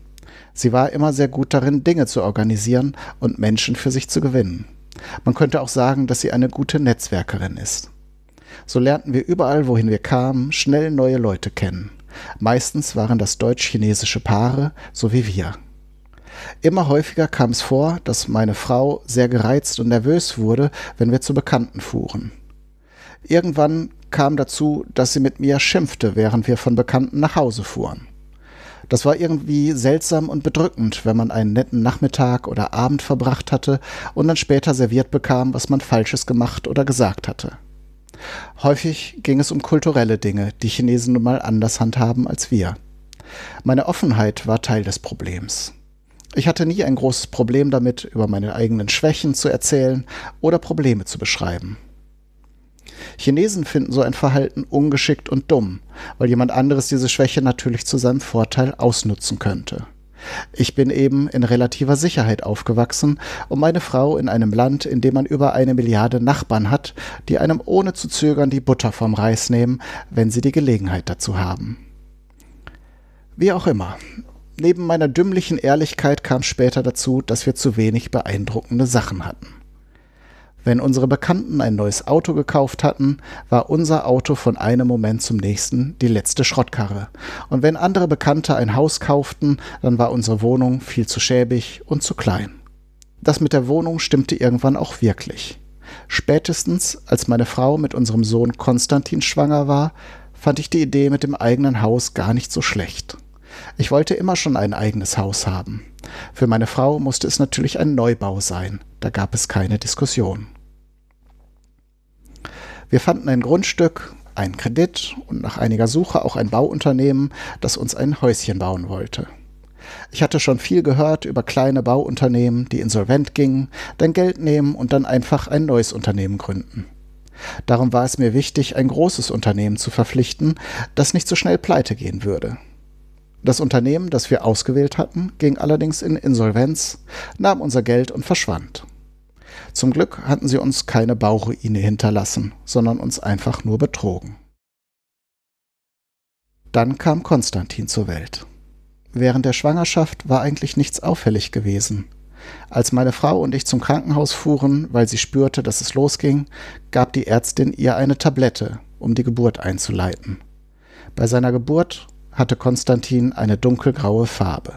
Sie war immer sehr gut darin, Dinge zu organisieren und Menschen für sich zu gewinnen. Man könnte auch sagen, dass sie eine gute Netzwerkerin ist. So lernten wir überall, wohin wir kamen, schnell neue Leute kennen. Meistens waren das deutsch-chinesische Paare, so wie wir. Immer häufiger kam es vor, dass meine Frau sehr gereizt und nervös wurde, wenn wir zu Bekannten fuhren. Irgendwann kam dazu, dass sie mit mir schimpfte, während wir von Bekannten nach Hause fuhren. Das war irgendwie seltsam und bedrückend, wenn man einen netten Nachmittag oder Abend verbracht hatte und dann später serviert bekam, was man Falsches gemacht oder gesagt hatte. Häufig ging es um kulturelle Dinge, die Chinesen nun mal anders handhaben als wir. Meine Offenheit war Teil des Problems. Ich hatte nie ein großes Problem damit, über meine eigenen Schwächen zu erzählen oder Probleme zu beschreiben. Chinesen finden so ein Verhalten ungeschickt und dumm, weil jemand anderes diese Schwäche natürlich zu seinem Vorteil ausnutzen könnte. Ich bin eben in relativer Sicherheit aufgewachsen und meine Frau in einem Land, in dem man über eine Milliarde Nachbarn hat, die einem ohne zu zögern die Butter vom Reis nehmen, wenn sie die Gelegenheit dazu haben. Wie auch immer. Neben meiner dümmlichen Ehrlichkeit kam später dazu, dass wir zu wenig beeindruckende Sachen hatten. Wenn unsere Bekannten ein neues Auto gekauft hatten, war unser Auto von einem Moment zum nächsten die letzte Schrottkarre. Und wenn andere Bekannte ein Haus kauften, dann war unsere Wohnung viel zu schäbig und zu klein. Das mit der Wohnung stimmte irgendwann auch wirklich. Spätestens, als meine Frau mit unserem Sohn Konstantin schwanger war, fand ich die Idee mit dem eigenen Haus gar nicht so schlecht. Ich wollte immer schon ein eigenes Haus haben. Für meine Frau musste es natürlich ein Neubau sein, da gab es keine Diskussion. Wir fanden ein Grundstück, einen Kredit und nach einiger Suche auch ein Bauunternehmen, das uns ein Häuschen bauen wollte. Ich hatte schon viel gehört über kleine Bauunternehmen, die insolvent gingen, dann Geld nehmen und dann einfach ein neues Unternehmen gründen. Darum war es mir wichtig, ein großes Unternehmen zu verpflichten, das nicht so schnell pleite gehen würde. Das Unternehmen, das wir ausgewählt hatten, ging allerdings in Insolvenz, nahm unser Geld und verschwand. Zum Glück hatten sie uns keine Bauruine hinterlassen, sondern uns einfach nur betrogen. Dann kam Konstantin zur Welt. Während der Schwangerschaft war eigentlich nichts auffällig gewesen. Als meine Frau und ich zum Krankenhaus fuhren, weil sie spürte, dass es losging, gab die Ärztin ihr eine Tablette, um die Geburt einzuleiten. Bei seiner Geburt hatte Konstantin eine dunkelgraue Farbe.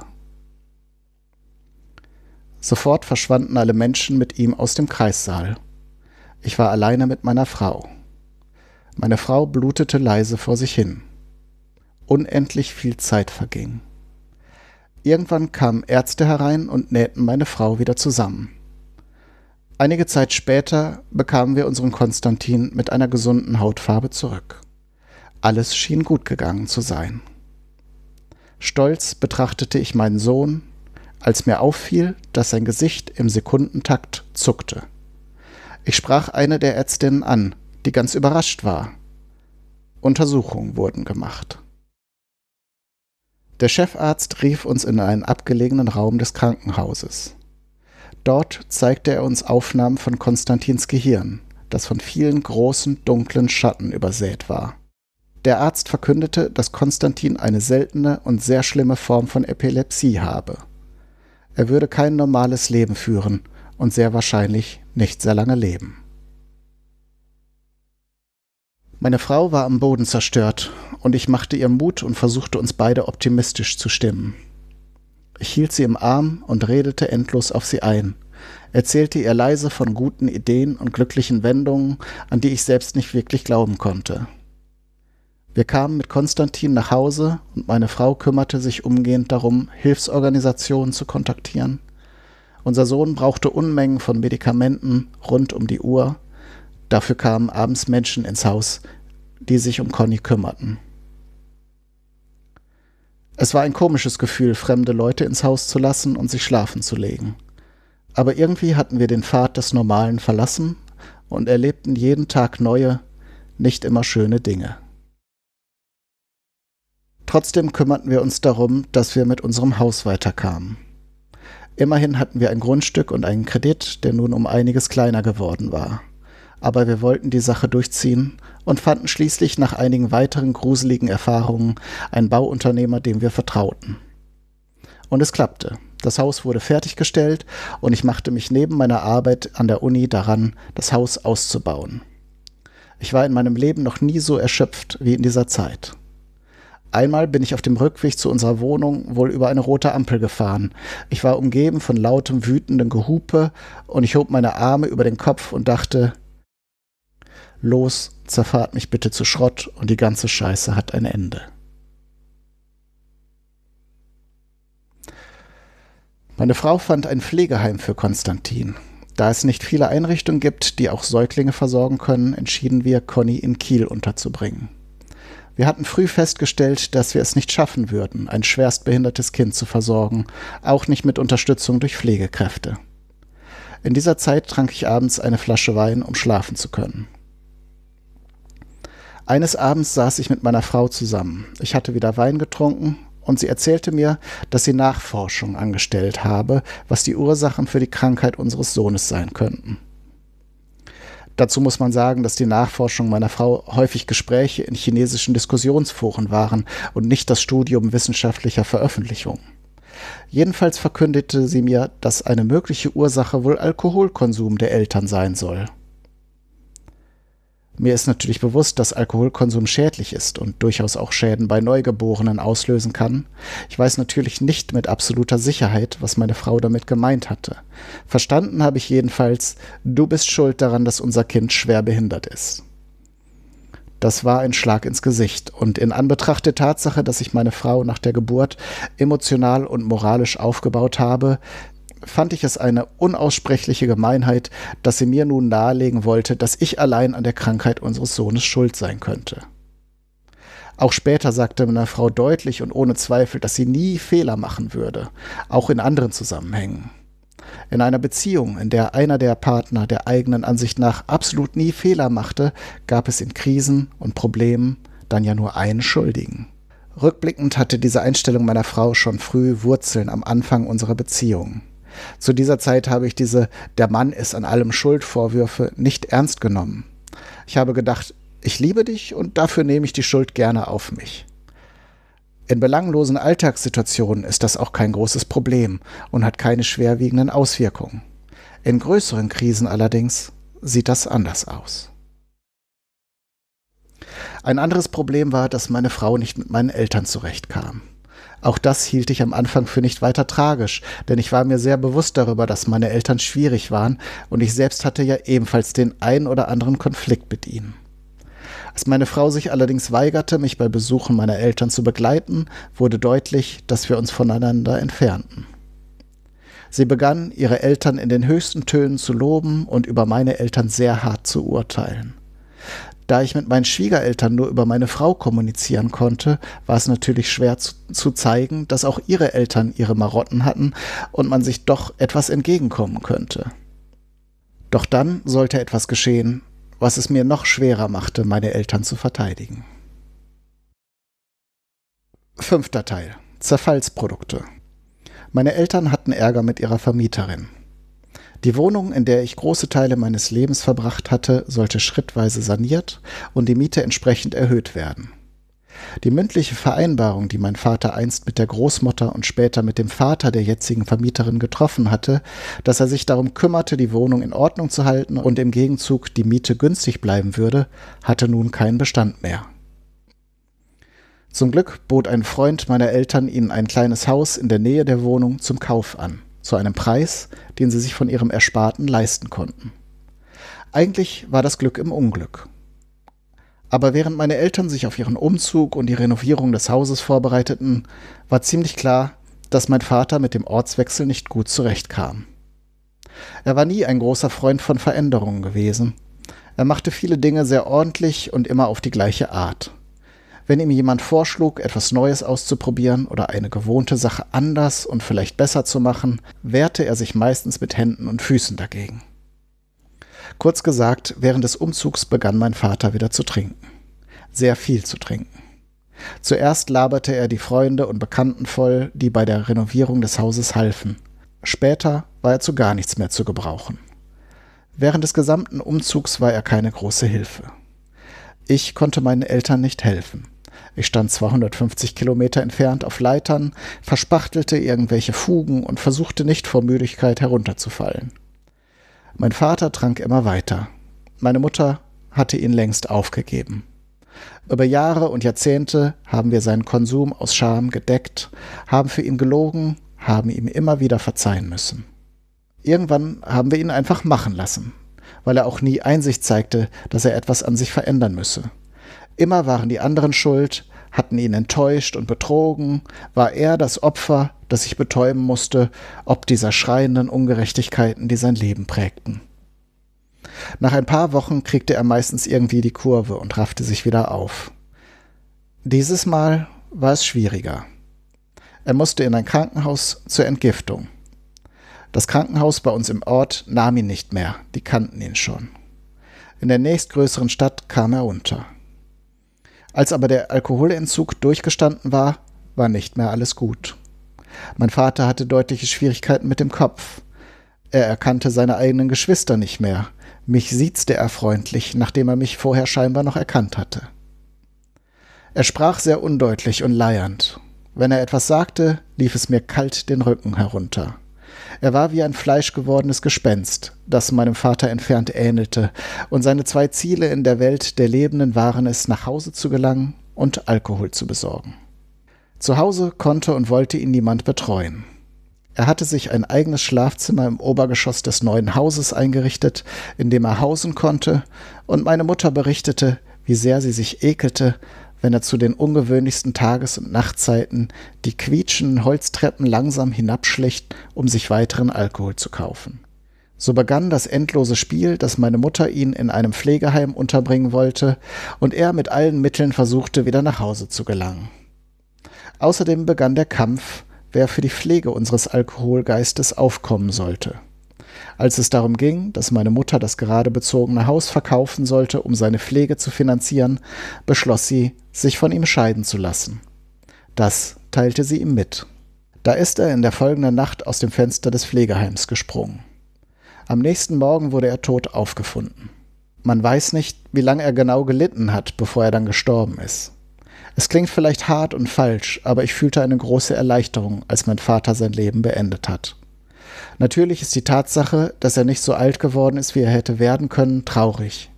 Sofort verschwanden alle Menschen mit ihm aus dem Kreissaal. Ich war alleine mit meiner Frau. Meine Frau blutete leise vor sich hin. Unendlich viel Zeit verging. Irgendwann kamen Ärzte herein und nähten meine Frau wieder zusammen. Einige Zeit später bekamen wir unseren Konstantin mit einer gesunden Hautfarbe zurück. Alles schien gut gegangen zu sein. Stolz betrachtete ich meinen Sohn, als mir auffiel, dass sein Gesicht im Sekundentakt zuckte. Ich sprach eine der Ärztinnen an, die ganz überrascht war. Untersuchungen wurden gemacht. Der Chefarzt rief uns in einen abgelegenen Raum des Krankenhauses. Dort zeigte er uns Aufnahmen von Konstantins Gehirn, das von vielen großen, dunklen Schatten übersät war. Der Arzt verkündete, dass Konstantin eine seltene und sehr schlimme Form von Epilepsie habe. Er würde kein normales Leben führen und sehr wahrscheinlich nicht sehr lange leben. Meine Frau war am Boden zerstört und ich machte ihr Mut und versuchte uns beide optimistisch zu stimmen. Ich hielt sie im Arm und redete endlos auf sie ein, erzählte ihr leise von guten Ideen und glücklichen Wendungen, an die ich selbst nicht wirklich glauben konnte. Wir kamen mit Konstantin nach Hause und meine Frau kümmerte sich umgehend darum, Hilfsorganisationen zu kontaktieren. Unser Sohn brauchte Unmengen von Medikamenten rund um die Uhr. Dafür kamen abends Menschen ins Haus, die sich um Conny kümmerten. Es war ein komisches Gefühl, fremde Leute ins Haus zu lassen und sich schlafen zu legen. Aber irgendwie hatten wir den Pfad des Normalen verlassen und erlebten jeden Tag neue, nicht immer schöne Dinge. Trotzdem kümmerten wir uns darum, dass wir mit unserem Haus weiterkamen. Immerhin hatten wir ein Grundstück und einen Kredit, der nun um einiges kleiner geworden war. Aber wir wollten die Sache durchziehen und fanden schließlich nach einigen weiteren gruseligen Erfahrungen einen Bauunternehmer, dem wir vertrauten. Und es klappte. Das Haus wurde fertiggestellt und ich machte mich neben meiner Arbeit an der Uni daran, das Haus auszubauen. Ich war in meinem Leben noch nie so erschöpft wie in dieser Zeit. Einmal bin ich auf dem Rückweg zu unserer Wohnung wohl über eine rote Ampel gefahren. Ich war umgeben von lautem, wütendem Gehupe und ich hob meine Arme über den Kopf und dachte, Los, zerfahrt mich bitte zu Schrott und die ganze Scheiße hat ein Ende. Meine Frau fand ein Pflegeheim für Konstantin. Da es nicht viele Einrichtungen gibt, die auch Säuglinge versorgen können, entschieden wir, Conny in Kiel unterzubringen. Wir hatten früh festgestellt, dass wir es nicht schaffen würden, ein schwerstbehindertes Kind zu versorgen, auch nicht mit Unterstützung durch Pflegekräfte. In dieser Zeit trank ich abends eine Flasche Wein, um schlafen zu können. Eines Abends saß ich mit meiner Frau zusammen. Ich hatte wieder Wein getrunken und sie erzählte mir, dass sie Nachforschung angestellt habe, was die Ursachen für die Krankheit unseres Sohnes sein könnten. Dazu muss man sagen, dass die Nachforschung meiner Frau häufig Gespräche in chinesischen Diskussionsforen waren und nicht das Studium wissenschaftlicher Veröffentlichungen. Jedenfalls verkündete sie mir, dass eine mögliche Ursache wohl Alkoholkonsum der Eltern sein soll. Mir ist natürlich bewusst, dass Alkoholkonsum schädlich ist und durchaus auch Schäden bei Neugeborenen auslösen kann. Ich weiß natürlich nicht mit absoluter Sicherheit, was meine Frau damit gemeint hatte. Verstanden habe ich jedenfalls, du bist schuld daran, dass unser Kind schwer behindert ist. Das war ein Schlag ins Gesicht, und in Anbetracht der Tatsache, dass ich meine Frau nach der Geburt emotional und moralisch aufgebaut habe, fand ich es eine unaussprechliche Gemeinheit, dass sie mir nun nahelegen wollte, dass ich allein an der Krankheit unseres Sohnes schuld sein könnte. Auch später sagte meine Frau deutlich und ohne Zweifel, dass sie nie Fehler machen würde, auch in anderen Zusammenhängen. In einer Beziehung, in der einer der Partner der eigenen Ansicht nach absolut nie Fehler machte, gab es in Krisen und Problemen dann ja nur einen Schuldigen. Rückblickend hatte diese Einstellung meiner Frau schon früh Wurzeln am Anfang unserer Beziehung. Zu dieser Zeit habe ich diese Der Mann ist an allem schuld Vorwürfe nicht ernst genommen. Ich habe gedacht, ich liebe dich und dafür nehme ich die Schuld gerne auf mich. In belanglosen Alltagssituationen ist das auch kein großes Problem und hat keine schwerwiegenden Auswirkungen. In größeren Krisen allerdings sieht das anders aus. Ein anderes Problem war, dass meine Frau nicht mit meinen Eltern zurechtkam. Auch das hielt ich am Anfang für nicht weiter tragisch, denn ich war mir sehr bewusst darüber, dass meine Eltern schwierig waren und ich selbst hatte ja ebenfalls den ein oder anderen Konflikt mit ihnen. Als meine Frau sich allerdings weigerte, mich bei Besuchen meiner Eltern zu begleiten, wurde deutlich, dass wir uns voneinander entfernten. Sie begann, ihre Eltern in den höchsten Tönen zu loben und über meine Eltern sehr hart zu urteilen. Da ich mit meinen Schwiegereltern nur über meine Frau kommunizieren konnte, war es natürlich schwer zu, zu, zeigen, dass auch ihre Eltern ihre Marotten hatten und man sich doch etwas entgegenkommen könnte. Doch dann sollte etwas geschehen, was es mir noch schwerer machte, meine Eltern zu verteidigen. Fünfter Teil. Zerfallsprodukte. Meine Eltern hatten Ärger mit ihrer Vermieterin. Die Wohnung, in der ich große Teile meines Lebens verbracht hatte, sollte schrittweise saniert und die Miete entsprechend erhöht werden. Die mündliche Vereinbarung, die mein Vater einst mit der Großmutter und später mit dem Vater der jetzigen Vermieterin getroffen hatte, dass er sich darum kümmerte, die Wohnung in Ordnung zu halten und im Gegenzug die Miete günstig bleiben würde, hatte nun keinen Bestand mehr. Zum Glück bot ein Freund meiner Eltern ihnen ein kleines Haus in der Nähe der Wohnung zum Kauf an zu einem Preis, den sie sich von ihrem Ersparten leisten konnten. Eigentlich war das Glück im Unglück. Aber während meine Eltern sich auf ihren Umzug und die Renovierung des Hauses vorbereiteten, war ziemlich klar, dass mein Vater mit dem Ortswechsel nicht gut zurechtkam. Er war nie ein großer Freund von Veränderungen gewesen. Er machte viele Dinge sehr ordentlich und immer auf die gleiche Art. Wenn ihm jemand vorschlug, etwas Neues auszuprobieren oder eine gewohnte Sache anders und vielleicht besser zu machen, wehrte er sich meistens mit Händen und Füßen dagegen. Kurz gesagt, während des Umzugs begann mein Vater wieder zu trinken. Sehr viel zu trinken. Zuerst laberte er die Freunde und Bekannten voll, die bei der Renovierung des Hauses halfen. Später war er zu gar nichts mehr zu gebrauchen. Während des gesamten Umzugs war er keine große Hilfe. Ich konnte meinen Eltern nicht helfen. Ich stand 250 Kilometer entfernt auf Leitern, verspachtelte irgendwelche Fugen und versuchte nicht vor Müdigkeit herunterzufallen. Mein Vater trank immer weiter. Meine Mutter hatte ihn längst aufgegeben. Über Jahre und Jahrzehnte haben wir seinen Konsum aus Scham gedeckt, haben für ihn gelogen, haben ihm immer wieder verzeihen müssen. Irgendwann haben wir ihn einfach machen lassen, weil er auch nie Einsicht zeigte, dass er etwas an sich verändern müsse. Immer waren die anderen schuld, hatten ihn enttäuscht und betrogen, war er das Opfer, das sich betäuben musste, ob dieser schreienden Ungerechtigkeiten, die sein Leben prägten. Nach ein paar Wochen kriegte er meistens irgendwie die Kurve und raffte sich wieder auf. Dieses Mal war es schwieriger. Er musste in ein Krankenhaus zur Entgiftung. Das Krankenhaus bei uns im Ort nahm ihn nicht mehr, die kannten ihn schon. In der nächstgrößeren Stadt kam er unter. Als aber der Alkoholentzug durchgestanden war, war nicht mehr alles gut. Mein Vater hatte deutliche Schwierigkeiten mit dem Kopf. Er erkannte seine eigenen Geschwister nicht mehr. Mich siezte er freundlich, nachdem er mich vorher scheinbar noch erkannt hatte. Er sprach sehr undeutlich und leiernd. Wenn er etwas sagte, lief es mir kalt den Rücken herunter. Er war wie ein fleischgewordenes Gespenst, das meinem Vater entfernt ähnelte, und seine zwei Ziele in der Welt der Lebenden waren es, nach Hause zu gelangen und Alkohol zu besorgen. Zu Hause konnte und wollte ihn niemand betreuen. Er hatte sich ein eigenes Schlafzimmer im Obergeschoss des neuen Hauses eingerichtet, in dem er hausen konnte, und meine Mutter berichtete, wie sehr sie sich ekelte, wenn er zu den ungewöhnlichsten Tages- und Nachtzeiten die quietschenden Holztreppen langsam hinabschlicht, um sich weiteren Alkohol zu kaufen. So begann das endlose Spiel, dass meine Mutter ihn in einem Pflegeheim unterbringen wollte und er mit allen Mitteln versuchte, wieder nach Hause zu gelangen. Außerdem begann der Kampf, wer für die Pflege unseres Alkoholgeistes aufkommen sollte. Als es darum ging, dass meine Mutter das gerade bezogene Haus verkaufen sollte, um seine Pflege zu finanzieren, beschloss sie, sich von ihm scheiden zu lassen. Das teilte sie ihm mit. Da ist er in der folgenden Nacht aus dem Fenster des Pflegeheims gesprungen. Am nächsten Morgen wurde er tot aufgefunden. Man weiß nicht, wie lange er genau gelitten hat, bevor er dann gestorben ist. Es klingt vielleicht hart und falsch, aber ich fühlte eine große Erleichterung, als mein Vater sein Leben beendet hat. Natürlich ist die Tatsache, dass er nicht so alt geworden ist, wie er hätte werden können, traurig.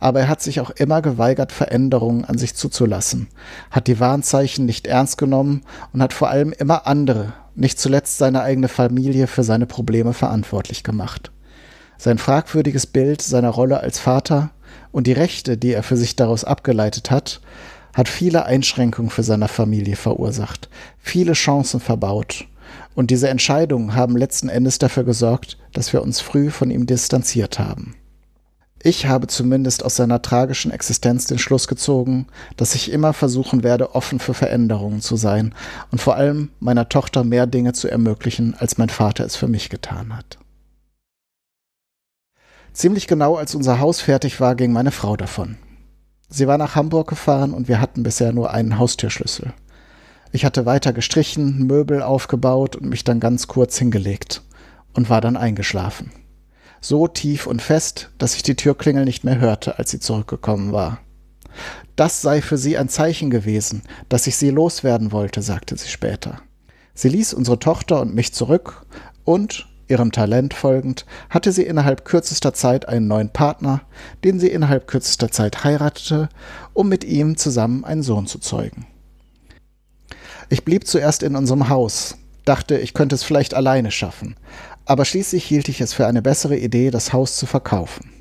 Aber er hat sich auch immer geweigert, Veränderungen an sich zuzulassen, hat die Warnzeichen nicht ernst genommen und hat vor allem immer andere, nicht zuletzt seine eigene Familie, für seine Probleme verantwortlich gemacht. Sein fragwürdiges Bild seiner Rolle als Vater und die Rechte, die er für sich daraus abgeleitet hat, hat viele Einschränkungen für seine Familie verursacht, viele Chancen verbaut. Und diese Entscheidungen haben letzten Endes dafür gesorgt, dass wir uns früh von ihm distanziert haben. Ich habe zumindest aus seiner tragischen Existenz den Schluss gezogen, dass ich immer versuchen werde, offen für Veränderungen zu sein und vor allem meiner Tochter mehr Dinge zu ermöglichen, als mein Vater es für mich getan hat. Ziemlich genau als unser Haus fertig war, ging meine Frau davon. Sie war nach Hamburg gefahren und wir hatten bisher nur einen Haustürschlüssel. Ich hatte weiter gestrichen, Möbel aufgebaut und mich dann ganz kurz hingelegt und war dann eingeschlafen. So tief und fest, dass ich die Türklingel nicht mehr hörte, als sie zurückgekommen war. Das sei für sie ein Zeichen gewesen, dass ich sie loswerden wollte, sagte sie später. Sie ließ unsere Tochter und mich zurück und, Ihrem Talent folgend hatte sie innerhalb kürzester Zeit einen neuen Partner, den sie innerhalb kürzester Zeit heiratete, um mit ihm zusammen einen Sohn zu zeugen. Ich blieb zuerst in unserem Haus, dachte, ich könnte es vielleicht alleine schaffen, aber schließlich hielt ich es für eine bessere Idee, das Haus zu verkaufen.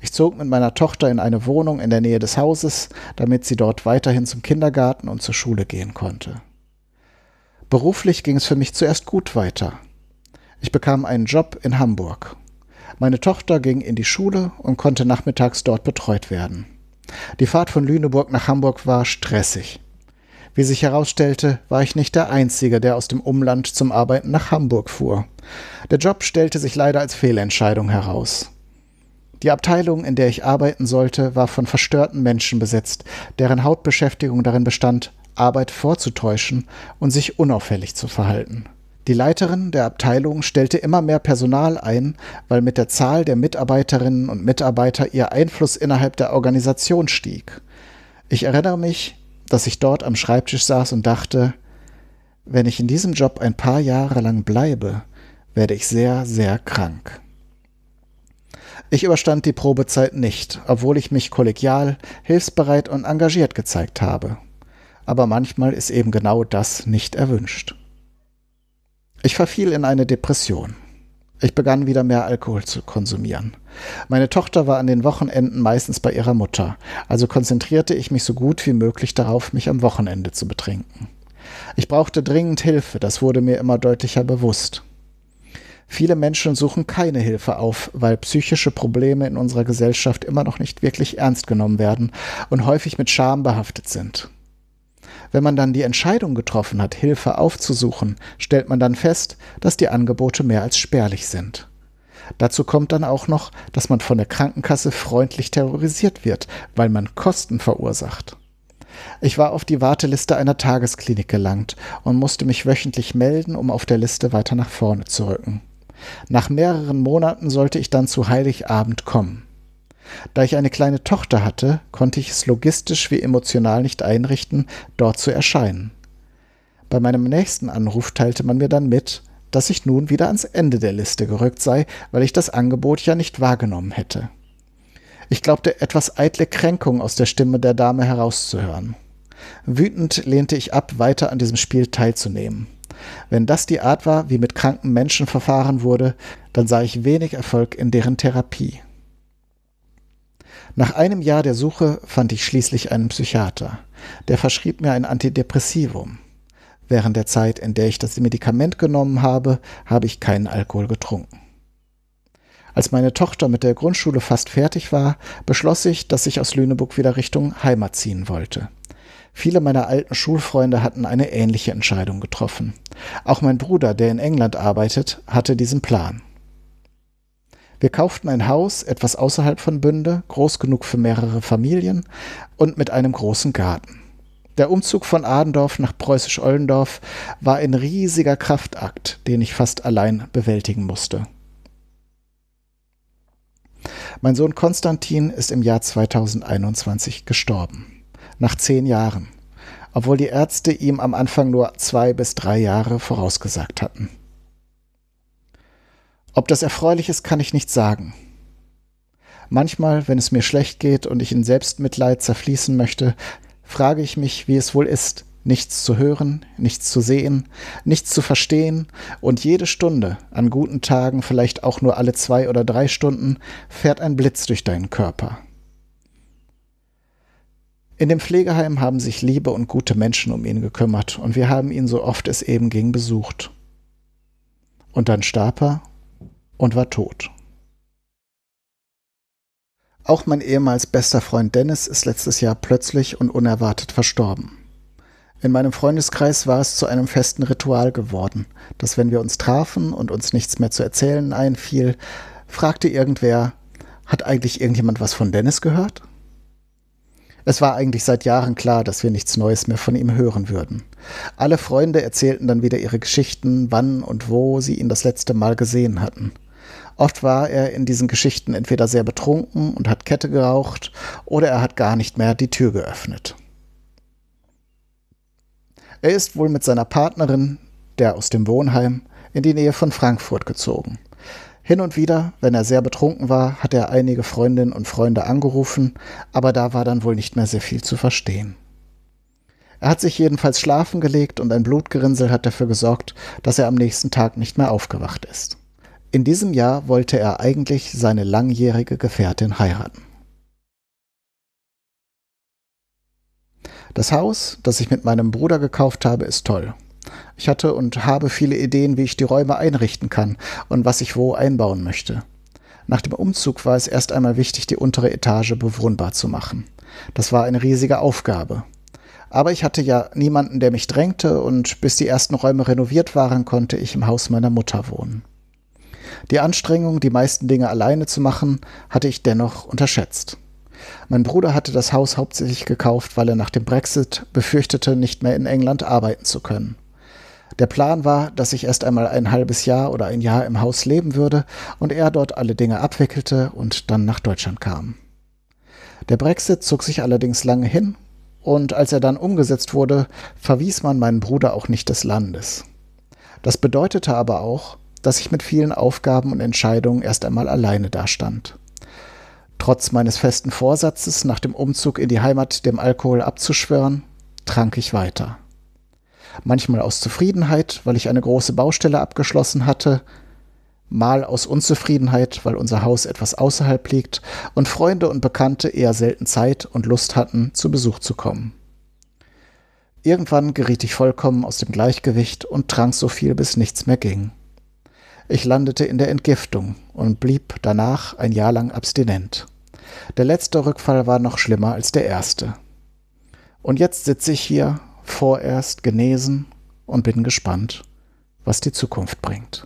Ich zog mit meiner Tochter in eine Wohnung in der Nähe des Hauses, damit sie dort weiterhin zum Kindergarten und zur Schule gehen konnte. Beruflich ging es für mich zuerst gut weiter. Ich bekam einen Job in Hamburg. Meine Tochter ging in die Schule und konnte nachmittags dort betreut werden. Die Fahrt von Lüneburg nach Hamburg war stressig. Wie sich herausstellte, war ich nicht der Einzige, der aus dem Umland zum Arbeiten nach Hamburg fuhr. Der Job stellte sich leider als Fehlentscheidung heraus. Die Abteilung, in der ich arbeiten sollte, war von verstörten Menschen besetzt, deren Hauptbeschäftigung darin bestand, Arbeit vorzutäuschen und sich unauffällig zu verhalten. Die Leiterin der Abteilung stellte immer mehr Personal ein, weil mit der Zahl der Mitarbeiterinnen und Mitarbeiter ihr Einfluss innerhalb der Organisation stieg. Ich erinnere mich, dass ich dort am Schreibtisch saß und dachte, wenn ich in diesem Job ein paar Jahre lang bleibe, werde ich sehr, sehr krank. Ich überstand die Probezeit nicht, obwohl ich mich kollegial, hilfsbereit und engagiert gezeigt habe. Aber manchmal ist eben genau das nicht erwünscht. Ich verfiel in eine Depression. Ich begann wieder mehr Alkohol zu konsumieren. Meine Tochter war an den Wochenenden meistens bei ihrer Mutter, also konzentrierte ich mich so gut wie möglich darauf, mich am Wochenende zu betrinken. Ich brauchte dringend Hilfe, das wurde mir immer deutlicher bewusst. Viele Menschen suchen keine Hilfe auf, weil psychische Probleme in unserer Gesellschaft immer noch nicht wirklich ernst genommen werden und häufig mit Scham behaftet sind. Wenn man dann die Entscheidung getroffen hat, Hilfe aufzusuchen, stellt man dann fest, dass die Angebote mehr als spärlich sind. Dazu kommt dann auch noch, dass man von der Krankenkasse freundlich terrorisiert wird, weil man Kosten verursacht. Ich war auf die Warteliste einer Tagesklinik gelangt und musste mich wöchentlich melden, um auf der Liste weiter nach vorne zu rücken. Nach mehreren Monaten sollte ich dann zu Heiligabend kommen. Da ich eine kleine Tochter hatte, konnte ich es logistisch wie emotional nicht einrichten, dort zu erscheinen. Bei meinem nächsten Anruf teilte man mir dann mit, dass ich nun wieder ans Ende der Liste gerückt sei, weil ich das Angebot ja nicht wahrgenommen hätte. Ich glaubte etwas eitle Kränkung aus der Stimme der Dame herauszuhören. Wütend lehnte ich ab, weiter an diesem Spiel teilzunehmen. Wenn das die Art war, wie mit kranken Menschen verfahren wurde, dann sah ich wenig Erfolg in deren Therapie. Nach einem Jahr der Suche fand ich schließlich einen Psychiater. Der verschrieb mir ein Antidepressivum. Während der Zeit, in der ich das Medikament genommen habe, habe ich keinen Alkohol getrunken. Als meine Tochter mit der Grundschule fast fertig war, beschloss ich, dass ich aus Lüneburg wieder Richtung Heimat ziehen wollte. Viele meiner alten Schulfreunde hatten eine ähnliche Entscheidung getroffen. Auch mein Bruder, der in England arbeitet, hatte diesen Plan. Wir kauften ein Haus etwas außerhalb von Bünde, groß genug für mehrere Familien und mit einem großen Garten. Der Umzug von Adendorf nach Preußisch-Ollendorf war ein riesiger Kraftakt, den ich fast allein bewältigen musste. Mein Sohn Konstantin ist im Jahr 2021 gestorben. Nach zehn Jahren. Obwohl die Ärzte ihm am Anfang nur zwei bis drei Jahre vorausgesagt hatten. Ob das erfreulich ist, kann ich nicht sagen. Manchmal, wenn es mir schlecht geht und ich in Selbstmitleid zerfließen möchte, frage ich mich, wie es wohl ist, nichts zu hören, nichts zu sehen, nichts zu verstehen und jede Stunde, an guten Tagen vielleicht auch nur alle zwei oder drei Stunden, fährt ein Blitz durch deinen Körper. In dem Pflegeheim haben sich liebe und gute Menschen um ihn gekümmert und wir haben ihn so oft es eben ging besucht. Und dann starb er und war tot. Auch mein ehemals bester Freund Dennis ist letztes Jahr plötzlich und unerwartet verstorben. In meinem Freundeskreis war es zu einem festen Ritual geworden, dass wenn wir uns trafen und uns nichts mehr zu erzählen einfiel, fragte irgendwer, hat eigentlich irgendjemand was von Dennis gehört? Es war eigentlich seit Jahren klar, dass wir nichts Neues mehr von ihm hören würden. Alle Freunde erzählten dann wieder ihre Geschichten, wann und wo sie ihn das letzte Mal gesehen hatten. Oft war er in diesen Geschichten entweder sehr betrunken und hat Kette geraucht, oder er hat gar nicht mehr die Tür geöffnet. Er ist wohl mit seiner Partnerin, der aus dem Wohnheim, in die Nähe von Frankfurt gezogen. Hin und wieder, wenn er sehr betrunken war, hat er einige Freundinnen und Freunde angerufen, aber da war dann wohl nicht mehr sehr viel zu verstehen. Er hat sich jedenfalls schlafen gelegt und ein Blutgerinnsel hat dafür gesorgt, dass er am nächsten Tag nicht mehr aufgewacht ist. In diesem Jahr wollte er eigentlich seine langjährige Gefährtin heiraten. Das Haus, das ich mit meinem Bruder gekauft habe, ist toll. Ich hatte und habe viele Ideen, wie ich die Räume einrichten kann und was ich wo einbauen möchte. Nach dem Umzug war es erst einmal wichtig, die untere Etage bewohnbar zu machen. Das war eine riesige Aufgabe. Aber ich hatte ja niemanden, der mich drängte, und bis die ersten Räume renoviert waren, konnte ich im Haus meiner Mutter wohnen. Die Anstrengung, die meisten Dinge alleine zu machen, hatte ich dennoch unterschätzt. Mein Bruder hatte das Haus hauptsächlich gekauft, weil er nach dem Brexit befürchtete, nicht mehr in England arbeiten zu können. Der Plan war, dass ich erst einmal ein halbes Jahr oder ein Jahr im Haus leben würde und er dort alle Dinge abwickelte und dann nach Deutschland kam. Der Brexit zog sich allerdings lange hin und als er dann umgesetzt wurde, verwies man meinen Bruder auch nicht des Landes. Das bedeutete aber auch, dass ich mit vielen Aufgaben und Entscheidungen erst einmal alleine dastand. Trotz meines festen Vorsatzes, nach dem Umzug in die Heimat dem Alkohol abzuschwören, trank ich weiter. Manchmal aus Zufriedenheit, weil ich eine große Baustelle abgeschlossen hatte, mal aus Unzufriedenheit, weil unser Haus etwas außerhalb liegt und Freunde und Bekannte eher selten Zeit und Lust hatten, zu Besuch zu kommen. Irgendwann geriet ich vollkommen aus dem Gleichgewicht und trank so viel, bis nichts mehr ging. Ich landete in der Entgiftung und blieb danach ein Jahr lang abstinent. Der letzte Rückfall war noch schlimmer als der erste. Und jetzt sitze ich hier, vorerst genesen und bin gespannt, was die Zukunft bringt.